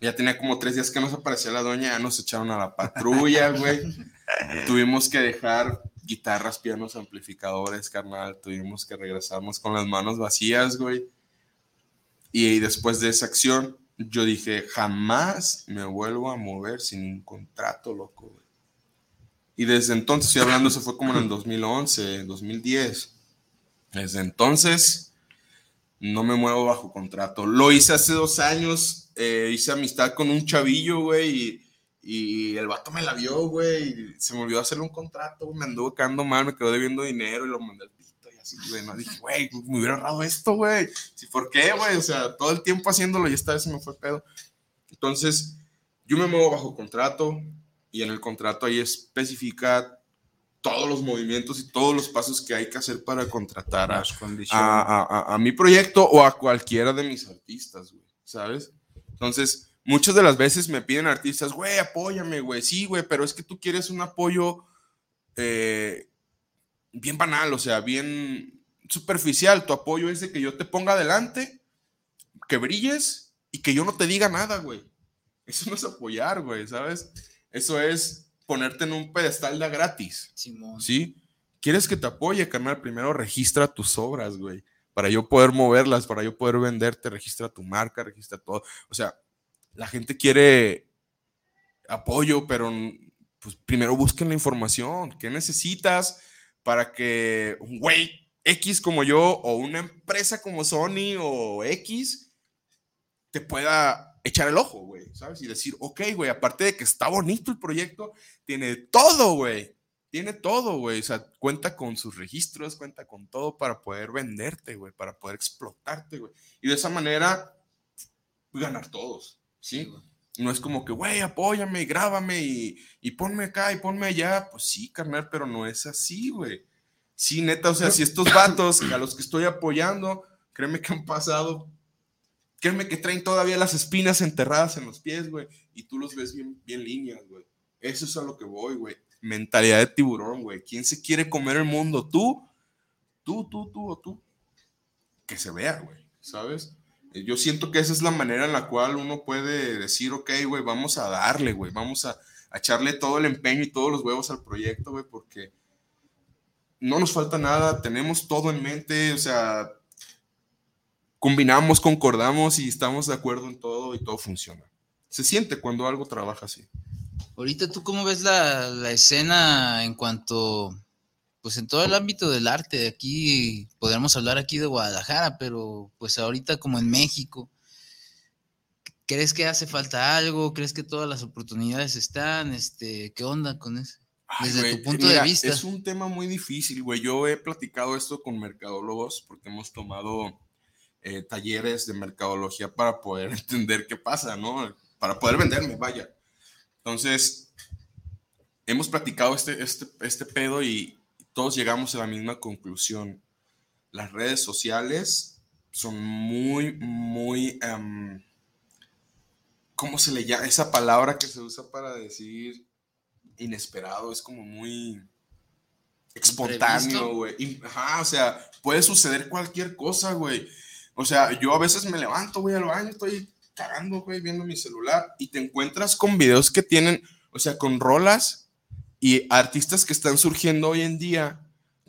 ya tenía como tres días que nos aparecía la doña, ya nos echaron a la patrulla, güey. Tuvimos que dejar guitarras, pianos, amplificadores, carnal, tuvimos que regresarnos con las manos vacías, güey. Y después de esa acción, yo dije, jamás me vuelvo a mover sin un contrato, loco. Y desde entonces, estoy hablando, eso fue como en el 2011, 2010. Desde entonces, no me muevo bajo contrato. Lo hice hace dos años, eh, hice amistad con un chavillo, güey, y, el vato me la vio, güey, y se me olvidó hacerle un contrato, me anduvo quedando mal, me quedó debiendo dinero y lo mandé al así, güey, no dije, güey, me hubiera ahorrado esto, güey. Sí, ¿por qué, güey? O sea, todo el tiempo haciéndolo y esta vez se me fue pedo. Entonces, yo me muevo bajo contrato y en el contrato ahí especifica todos los movimientos y todos los pasos que hay que hacer para contratar a, a, a, mi proyecto o a cualquiera de mis artistas, güey, ¿sabes? Entonces, muchas de las veces me piden artistas, güey, apóyame, güey, sí, güey, pero es que tú quieres un apoyo eh, bien banal, o sea, bien superficial. Tu apoyo es de que yo te ponga adelante, que brilles y que yo no te diga nada, güey. Eso no es apoyar, güey, ¿sabes? Eso es ponerte en un pedestal de gratis. ¿Sí? ¿Quieres que te apoye, carnal? Primero registra tus obras, güey. Para yo poder moverlas, para yo poder venderte, registra tu marca, registra todo. O sea, la gente quiere apoyo, pero pues primero busquen la información. ¿Qué necesitas? para que un güey X como yo o una empresa como Sony o X te pueda echar el ojo, güey, ¿sabes? Y decir, ok, güey, aparte de que está bonito el proyecto, tiene todo, güey. Tiene todo, güey. O sea, cuenta con sus registros, cuenta con todo para poder venderte, güey, para poder explotarte, güey. Y de esa manera, ganar todos, ¿sí? no es como que, güey, apóyame, grábame y, y ponme acá y ponme allá. Pues sí, carnal, pero no es así, güey. Sí, neta, o sea, si estos vatos a los que estoy apoyando, créeme que han pasado Créeme que traen todavía las espinas enterradas en los pies, güey. Y tú los ves bien, bien líneas, güey. Eso es a lo que voy, güey. Mentalidad de tiburón, güey. ¿Quién se quiere comer el mundo? ¿Tú? ¿Tú, tú, tú o tú? Que se vea, güey. ¿Sabes? Eh, yo siento que esa es la manera en la cual uno puede decir, ok, güey, vamos a darle, güey. Vamos a, a echarle todo el empeño y todos los huevos al proyecto, güey, porque no nos falta nada. Tenemos todo en mente. O sea, combinamos, concordamos y estamos de acuerdo en todo y todo funciona. Se siente cuando algo trabaja así. Ahorita tú cómo ves la, la escena en cuanto, pues en todo el ámbito del arte, aquí podríamos hablar aquí de Guadalajara, pero pues ahorita como en México, ¿crees que hace falta algo? ¿Crees que todas las oportunidades están? Este, ¿Qué onda con eso? Desde tu punto de vista. Es un tema muy difícil, güey. Yo he platicado esto con mercadólogos porque hemos tomado eh, talleres de mercadología para poder entender qué pasa, ¿no? Para poder venderme, vaya. Entonces, hemos platicado este, este, este pedo y todos llegamos a la misma conclusión. Las redes sociales son muy, muy... Um, ¿Cómo se le llama? Esa palabra que se usa para decir inesperado, es como muy espontáneo, güey. Ajá, o sea, puede suceder cualquier cosa, güey. O sea, yo a veces me levanto, voy al baño, estoy cagando, güey, viendo mi celular y te encuentras con videos que tienen, o sea, con rolas y artistas que están surgiendo hoy en día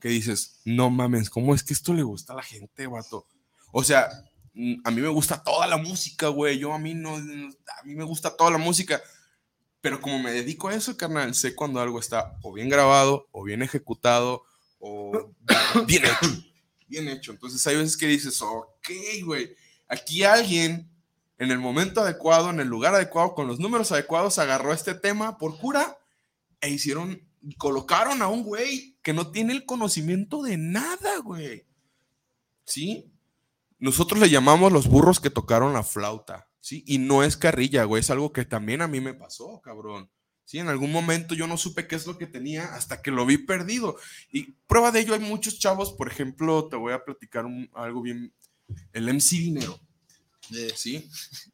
que dices, no mames, ¿cómo es que esto le gusta a la gente, vato? O sea, mm, a mí me gusta toda la música, güey, yo a mí no, a mí me gusta toda la música, pero como me dedico a eso, carnal, sé cuando algo está o bien grabado, o bien ejecutado, o bien hecho bien hecho. Entonces hay veces que dices, ok, güey, aquí alguien en el momento adecuado, en el lugar adecuado, con los números adecuados, agarró este tema por cura e hicieron, colocaron a un güey que no tiene el conocimiento de nada, güey. ¿Sí? Nosotros le llamamos los burros que tocaron la flauta, ¿sí? Y no es carrilla, güey, es algo que también a mí me pasó, cabrón. Sí, en algún momento yo no supe qué es lo que tenía hasta que lo vi perdido. Y prueba de ello hay muchos chavos, por ejemplo, te voy a platicar algo bien, el MC Dinero. Sí.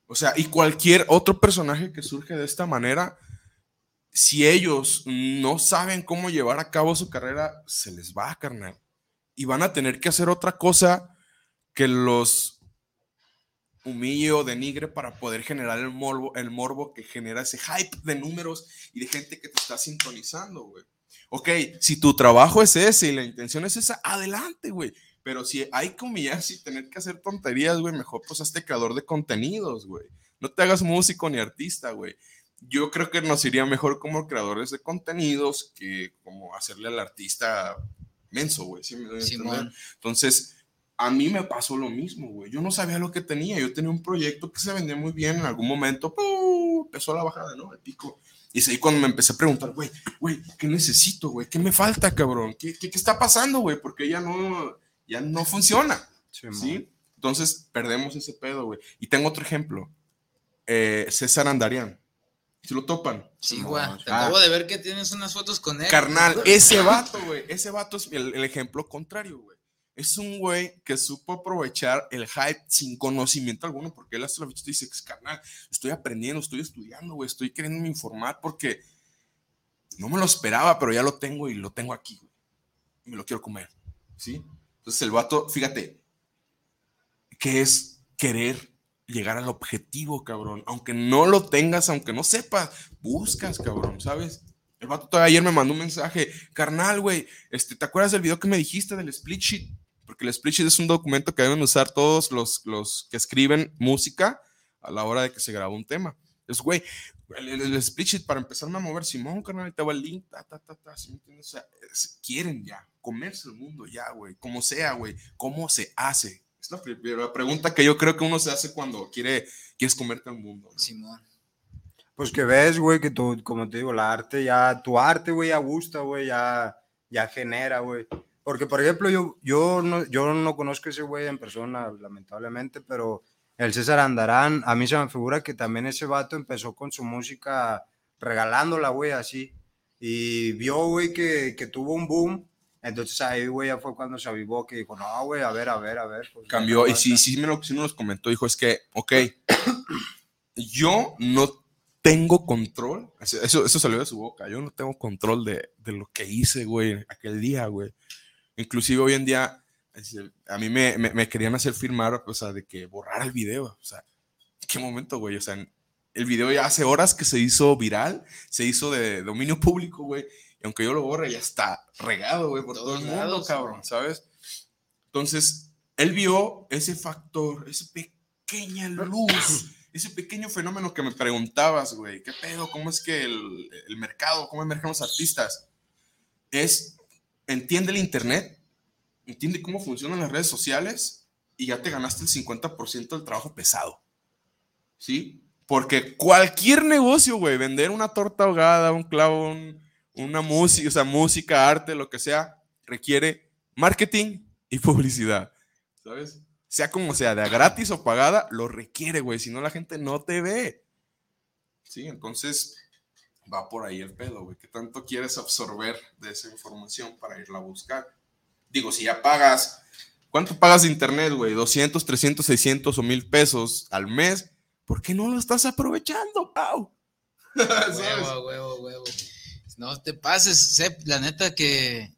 O sea, y cualquier otro personaje que surge de esta manera, si ellos no saben cómo llevar a cabo su carrera, se les va a carnar. Y van a tener que hacer otra cosa que los humille o denigre para poder generar el morbo, el morbo que genera ese hype de números y de gente que te está sintonizando, güey. Ok, si tu trabajo es ese y la intención es esa, adelante, güey. Pero si hay que humillarse y tener que hacer tonterías, güey, mejor pues hazte creador de contenidos, güey. No te hagas músico ni artista, güey. Yo creo que nos iría mejor como creadores de contenidos que como hacerle al artista menso, güey. ¿sí me Entonces, a mí me pasó lo mismo, güey. Yo no sabía lo que tenía. Yo tenía un proyecto que se vendía muy bien. En algún momento, empezó la bajada, ¿no? El pico. Y es ahí cuando me empecé a preguntar, güey, güey, ¿qué necesito, güey? ¿Qué me falta, cabrón? ¿Qué, qué, está pasando, güey? Porque ya no, ya no funciona. Sí, Entonces, perdemos ese pedo, güey. Y tengo otro ejemplo. Eh, César Andarián. ¿Se lo topan? Sí, güey. Te acabo de ver que tienes unas fotos con él. Carnal, ese vato, güey. Ese vato es el ejemplo contrario, güey es un güey que supo aprovechar el hype sin conocimiento alguno, porque él hasta la fecha dice, carnal, estoy aprendiendo, estoy estudiando, güey, estoy queriendo informar porque no me lo esperaba, pero ya lo tengo y lo tengo aquí, güey. Y me lo quiero comer, ¿sí? Entonces el vato, fíjate, que es querer llegar al objetivo, cabrón. Aunque no lo tengas, aunque no sepas, buscas, cabrón, ¿sabes? El vato todavía ayer me mandó un mensaje, carnal, güey, este, ¿te acuerdas del video que me dijiste del split sheet? porque el split sheet es un documento que deben usar todos los, los que escriben música a la hora de que se graba un tema. Es, güey, el, split sheet para empezarme a mover, Simón, carnal, te va el link, ta, ta, ta, ta, O sea, quieren ya, comerse el mundo ya, güey, como sea, güey, cómo se hace. Es la primera pregunta que yo creo que uno se hace cuando quiere, quieres comerte al mundo. Simón. Pues que ves, güey, que tú, como te digo, la arte ya, tu arte, güey, ya gusta, güey, ya, ya genera, güey. Porque, por ejemplo, yo, yo, no, yo no conozco a ese güey en persona, lamentablemente, pero el César Andarán, a mí se me figura que también ese vato empezó con su música regalándola, güey, así. Y vio, güey, que, que tuvo un boom. Entonces ahí, güey, ya fue cuando se avivó, que dijo, no, güey, a ver, a ver, a ver. Pues, Cambió, y sí, sí, me lo, sí nos comentó, dijo, es que, ok, yo no tengo control, eso, eso salió de su boca, yo no tengo control de, de lo que hice, güey, aquel día, güey. Inclusive hoy en día, a mí me, me, querían hacer firmar, o sea, de que borrar el video, o sea, ¿en qué momento, güey? O sea, el video ya hace horas que se hizo viral, se hizo de dominio público, güey, y aunque yo lo borre, ya está regado, güey, por todo el mundo, cabrón, ¿sabes? Entonces, él vio ese factor, esa pequeña luz, ese pequeño fenómeno que me preguntabas, güey, ¿qué pedo? ¿Cómo es que el, el mercado, cómo emergen los artistas? Es entiende el Internet, entiende cómo funcionan las redes sociales y ya te ganaste el 50% del trabajo pesado. ¿Sí? Porque cualquier negocio, güey, vender una torta ahogada, un clavo, una música, o sea, música, arte, lo que sea, requiere marketing y publicidad. ¿Sabes? Sea como sea, de gratis o pagada, lo requiere, güey. Si no, la gente no te ve. Sí, entonces va por ahí el pedo, güey. ¿Qué tanto quieres absorber de esa información para irla a buscar? Digo, si ya pagas, ¿cuánto pagas de internet, güey? 200, 300, 600 o 1000 pesos al mes. ¿Por qué no lo estás aprovechando, Pau? huevo, huevo, huevo. No te pases, Sep, la neta que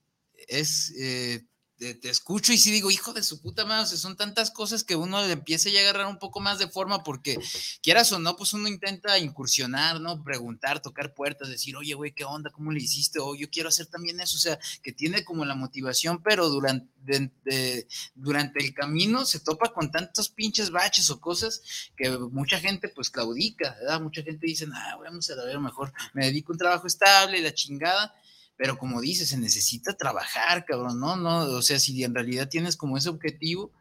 es eh, te, escucho y sí digo, hijo de su puta madre, o sea, son tantas cosas que uno le empieza ya a agarrar un poco más de forma porque quieras o no, pues uno intenta incursionar, ¿no? Preguntar, tocar puertas, decir, oye, güey, ¿qué onda? ¿Cómo le hiciste? O yo quiero hacer también eso, o sea, que tiene como la motivación, pero durante, durante el camino se topa con tantos pinches baches o cosas que mucha gente pues claudica, ¿verdad? Mucha gente dice, ah, vamos a ver, mejor me dedico a un trabajo estable la chingada pero como dices, se necesita trabajar, cabrón, ¿no? no O sea, si en realidad tienes como ese objetivo,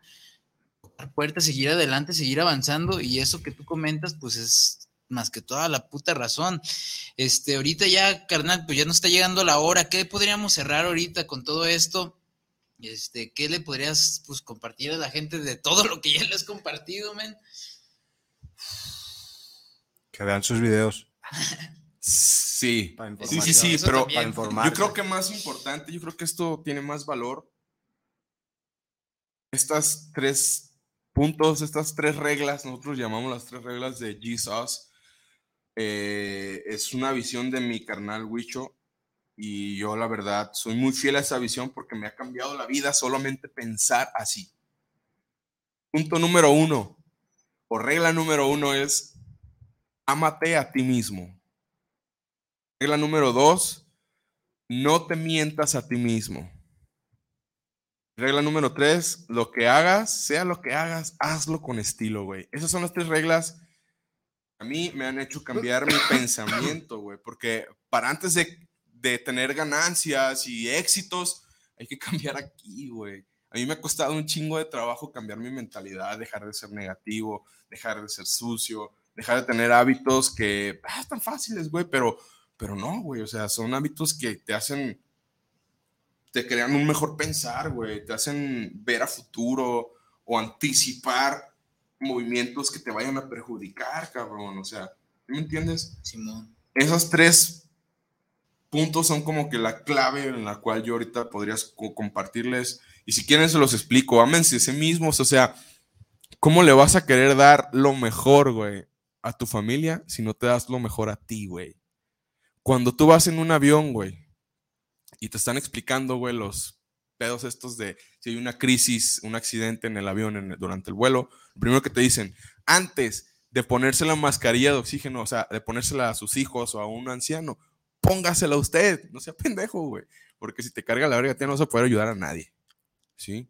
tocar puertas, seguir adelante, seguir avanzando, y eso que tú comentas, pues es más que toda la puta razón. Este, ahorita ya, carnal, pues ya nos está llegando la hora. ¿Qué podríamos cerrar ahorita con todo esto? Este, ¿qué le podrías pues, compartir a la gente de todo lo que ya le has compartido, men? Que vean sus videos. Sí, sí, sí, sí, pero yo creo que más importante, yo creo que esto tiene más valor. Estas tres puntos, estas tres reglas, nosotros llamamos las tres reglas de Jesus. Eh, es una visión de mi carnal Wicho y yo la verdad soy muy fiel a esa visión porque me ha cambiado la vida solamente pensar así. Punto número uno, o regla número uno es, amate a ti mismo. Regla número dos, no te mientas a ti mismo. Regla número tres, lo que hagas, sea lo que hagas, hazlo con estilo, güey. Esas son las tres reglas. A mí me han hecho cambiar mi pensamiento, güey, porque para antes de, de tener ganancias y éxitos, hay que cambiar aquí, güey. A mí me ha costado un chingo de trabajo cambiar mi mentalidad, dejar de ser negativo, dejar de ser sucio, dejar de tener hábitos que ah, están fáciles, güey, pero pero no, güey, o sea, son hábitos que te hacen, te crean un mejor pensar, güey, te hacen ver a futuro o anticipar movimientos que te vayan a perjudicar, cabrón, o sea, ¿me entiendes? Simón. Esos tres puntos son como que la clave en la cual yo ahorita podría compartirles. Y si quieren se los explico, ámense sí mismos, o sea, ¿cómo le vas a querer dar lo mejor, güey, a tu familia si no te das lo mejor a ti, güey? Cuando tú vas en un avión, güey, y te están explicando, güey, los pedos estos de si hay una crisis, un accidente en el avión durante el vuelo, lo primero que te dicen, antes de ponerse la mascarilla de oxígeno, o sea, de ponérsela a sus hijos o a un anciano, póngasela a usted, no sea pendejo, güey, porque si te carga la verga, no vas a poder ayudar a nadie, ¿sí?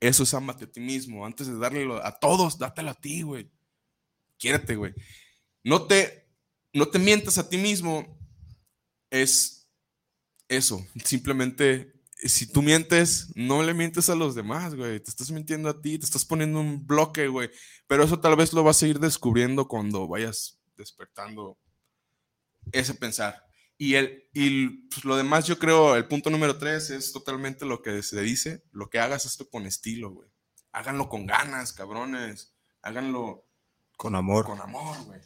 Eso es amate a ti mismo, antes de darle a todos, dátelo a ti, güey. Quiérete, güey. No te, no te mientas a ti mismo es eso, simplemente si tú mientes, no le mientes a los demás, güey. Te estás mintiendo a ti, te estás poniendo un bloque, güey. Pero eso tal vez lo vas a ir descubriendo cuando vayas despertando ese pensar. Y, el, y pues, lo demás, yo creo, el punto número tres es totalmente lo que se dice, lo que hagas esto con estilo, güey. Háganlo con ganas, cabrones. Háganlo con amor. Con amor, güey.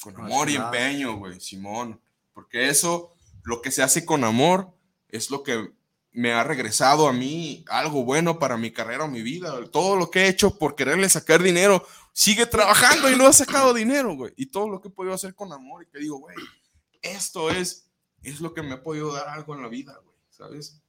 Con amor y empeño, güey, Simón. Porque eso, lo que se hace con amor, es lo que me ha regresado a mí algo bueno para mi carrera o mi vida. Todo lo que he hecho por quererle sacar dinero, sigue trabajando y no ha sacado dinero, güey. Y todo lo que he podido hacer con amor y que digo, güey, esto es es lo que me ha podido dar algo en la vida, güey, ¿sabes?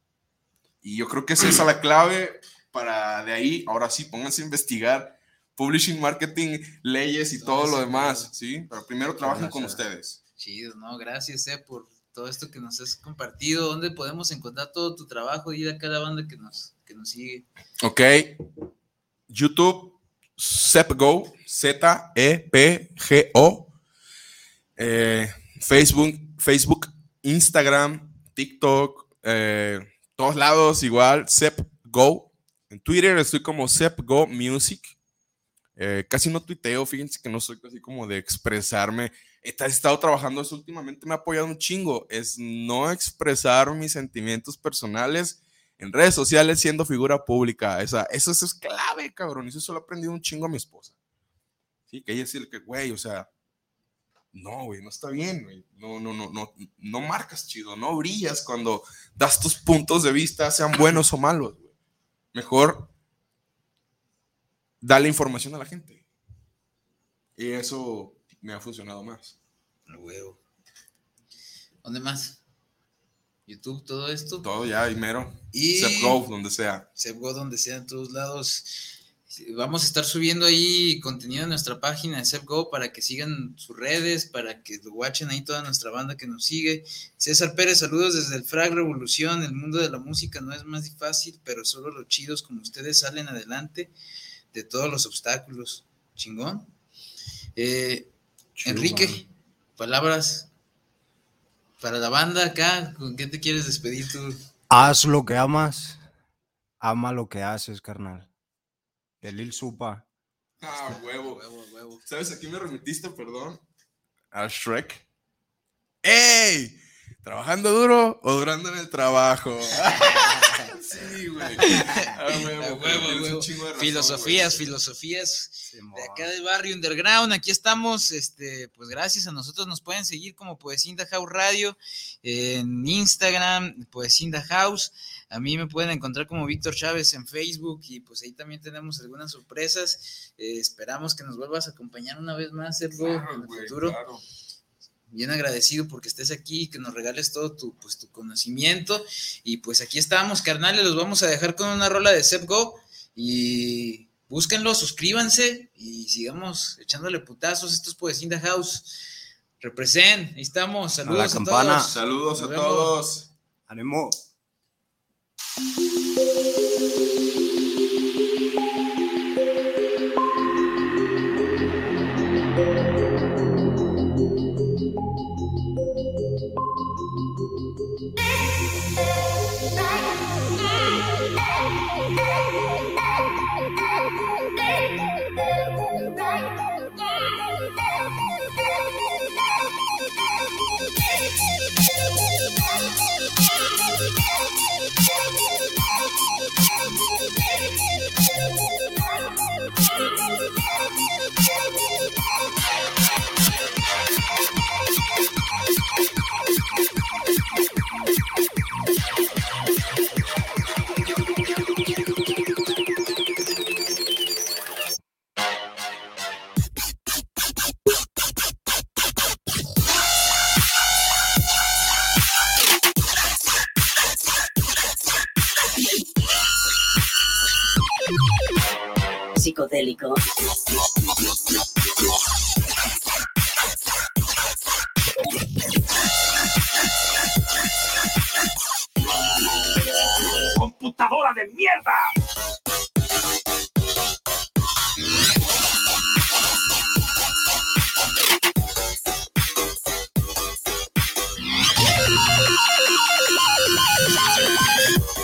Y yo creo que esa es la clave para de ahí, ahora sí, pónganse a investigar publishing, marketing, leyes y todo lo demás, ¿sí? Pero primero trabajen con ustedes. Chido, no, gracias, eh, por todo esto que nos has compartido. ¿Dónde podemos encontrar todo tu trabajo y a cada banda que nos, que nos sigue? Ok. YouTube, ZepGo, Z-E-P-G-O. Eh, Facebook, Facebook Instagram, TikTok, eh, todos lados igual, Go. En Twitter estoy como Go Music. Eh, casi no tuiteo, fíjense que no soy casi como de expresarme. He estado trabajando eso últimamente, me ha apoyado un chingo. Es no expresar mis sentimientos personales en redes sociales siendo figura pública. Esa, eso, eso es clave, cabrón. Y eso lo he aprendido un chingo a mi esposa. Sí, que ella decir que, güey, o sea, no, güey, no está bien, güey. No, no, no, no, no marcas chido, no brillas cuando das tus puntos de vista, sean buenos o malos, güey. Mejor dale información a la gente. Y eso me ha funcionado más. huevo. ¿Dónde más? YouTube, todo esto. Todo ya, y mero. Y Go, donde sea. Go, donde sea, en todos lados. Vamos a estar subiendo ahí contenido en nuestra página de SEPGO para que sigan sus redes, para que watchen ahí toda nuestra banda que nos sigue. César Pérez, saludos desde el Frag Revolución. El mundo de la música no es más fácil, pero solo los chidos como ustedes salen adelante de todos los obstáculos. Chingón. Eh, Enrique, palabras para la banda acá. ¿Con qué te quieres despedir tú? Haz lo que amas, ama lo que haces, carnal de Lil Supa. Ah, huevo. huevo, huevo. ¿Sabes a quién me remitiste, perdón? A Shrek. ¡Ey! ¿Trabajando duro o durando en el trabajo? sí, güey. filosofías, filosofías de acá del barrio underground. Aquí estamos. Este, pues gracias a nosotros nos pueden seguir como Poesinda House Radio en Instagram, Poesinda House. A mí me pueden encontrar como Víctor Chávez en Facebook y pues ahí también tenemos algunas sorpresas. Eh, esperamos que nos vuelvas a acompañar una vez más, Sergio, en el futuro. Bien agradecido porque estés aquí, que nos regales todo tu, pues, tu conocimiento. Y pues aquí estamos, carnales, los vamos a dejar con una rola de Go y búsquenlo, suscríbanse y sigamos echándole putazos. Esto es Poesinda House. Represent, ahí estamos. Saludos a, todos. Saludos a todos. Ánimo. Psicodélico. ¡Computadora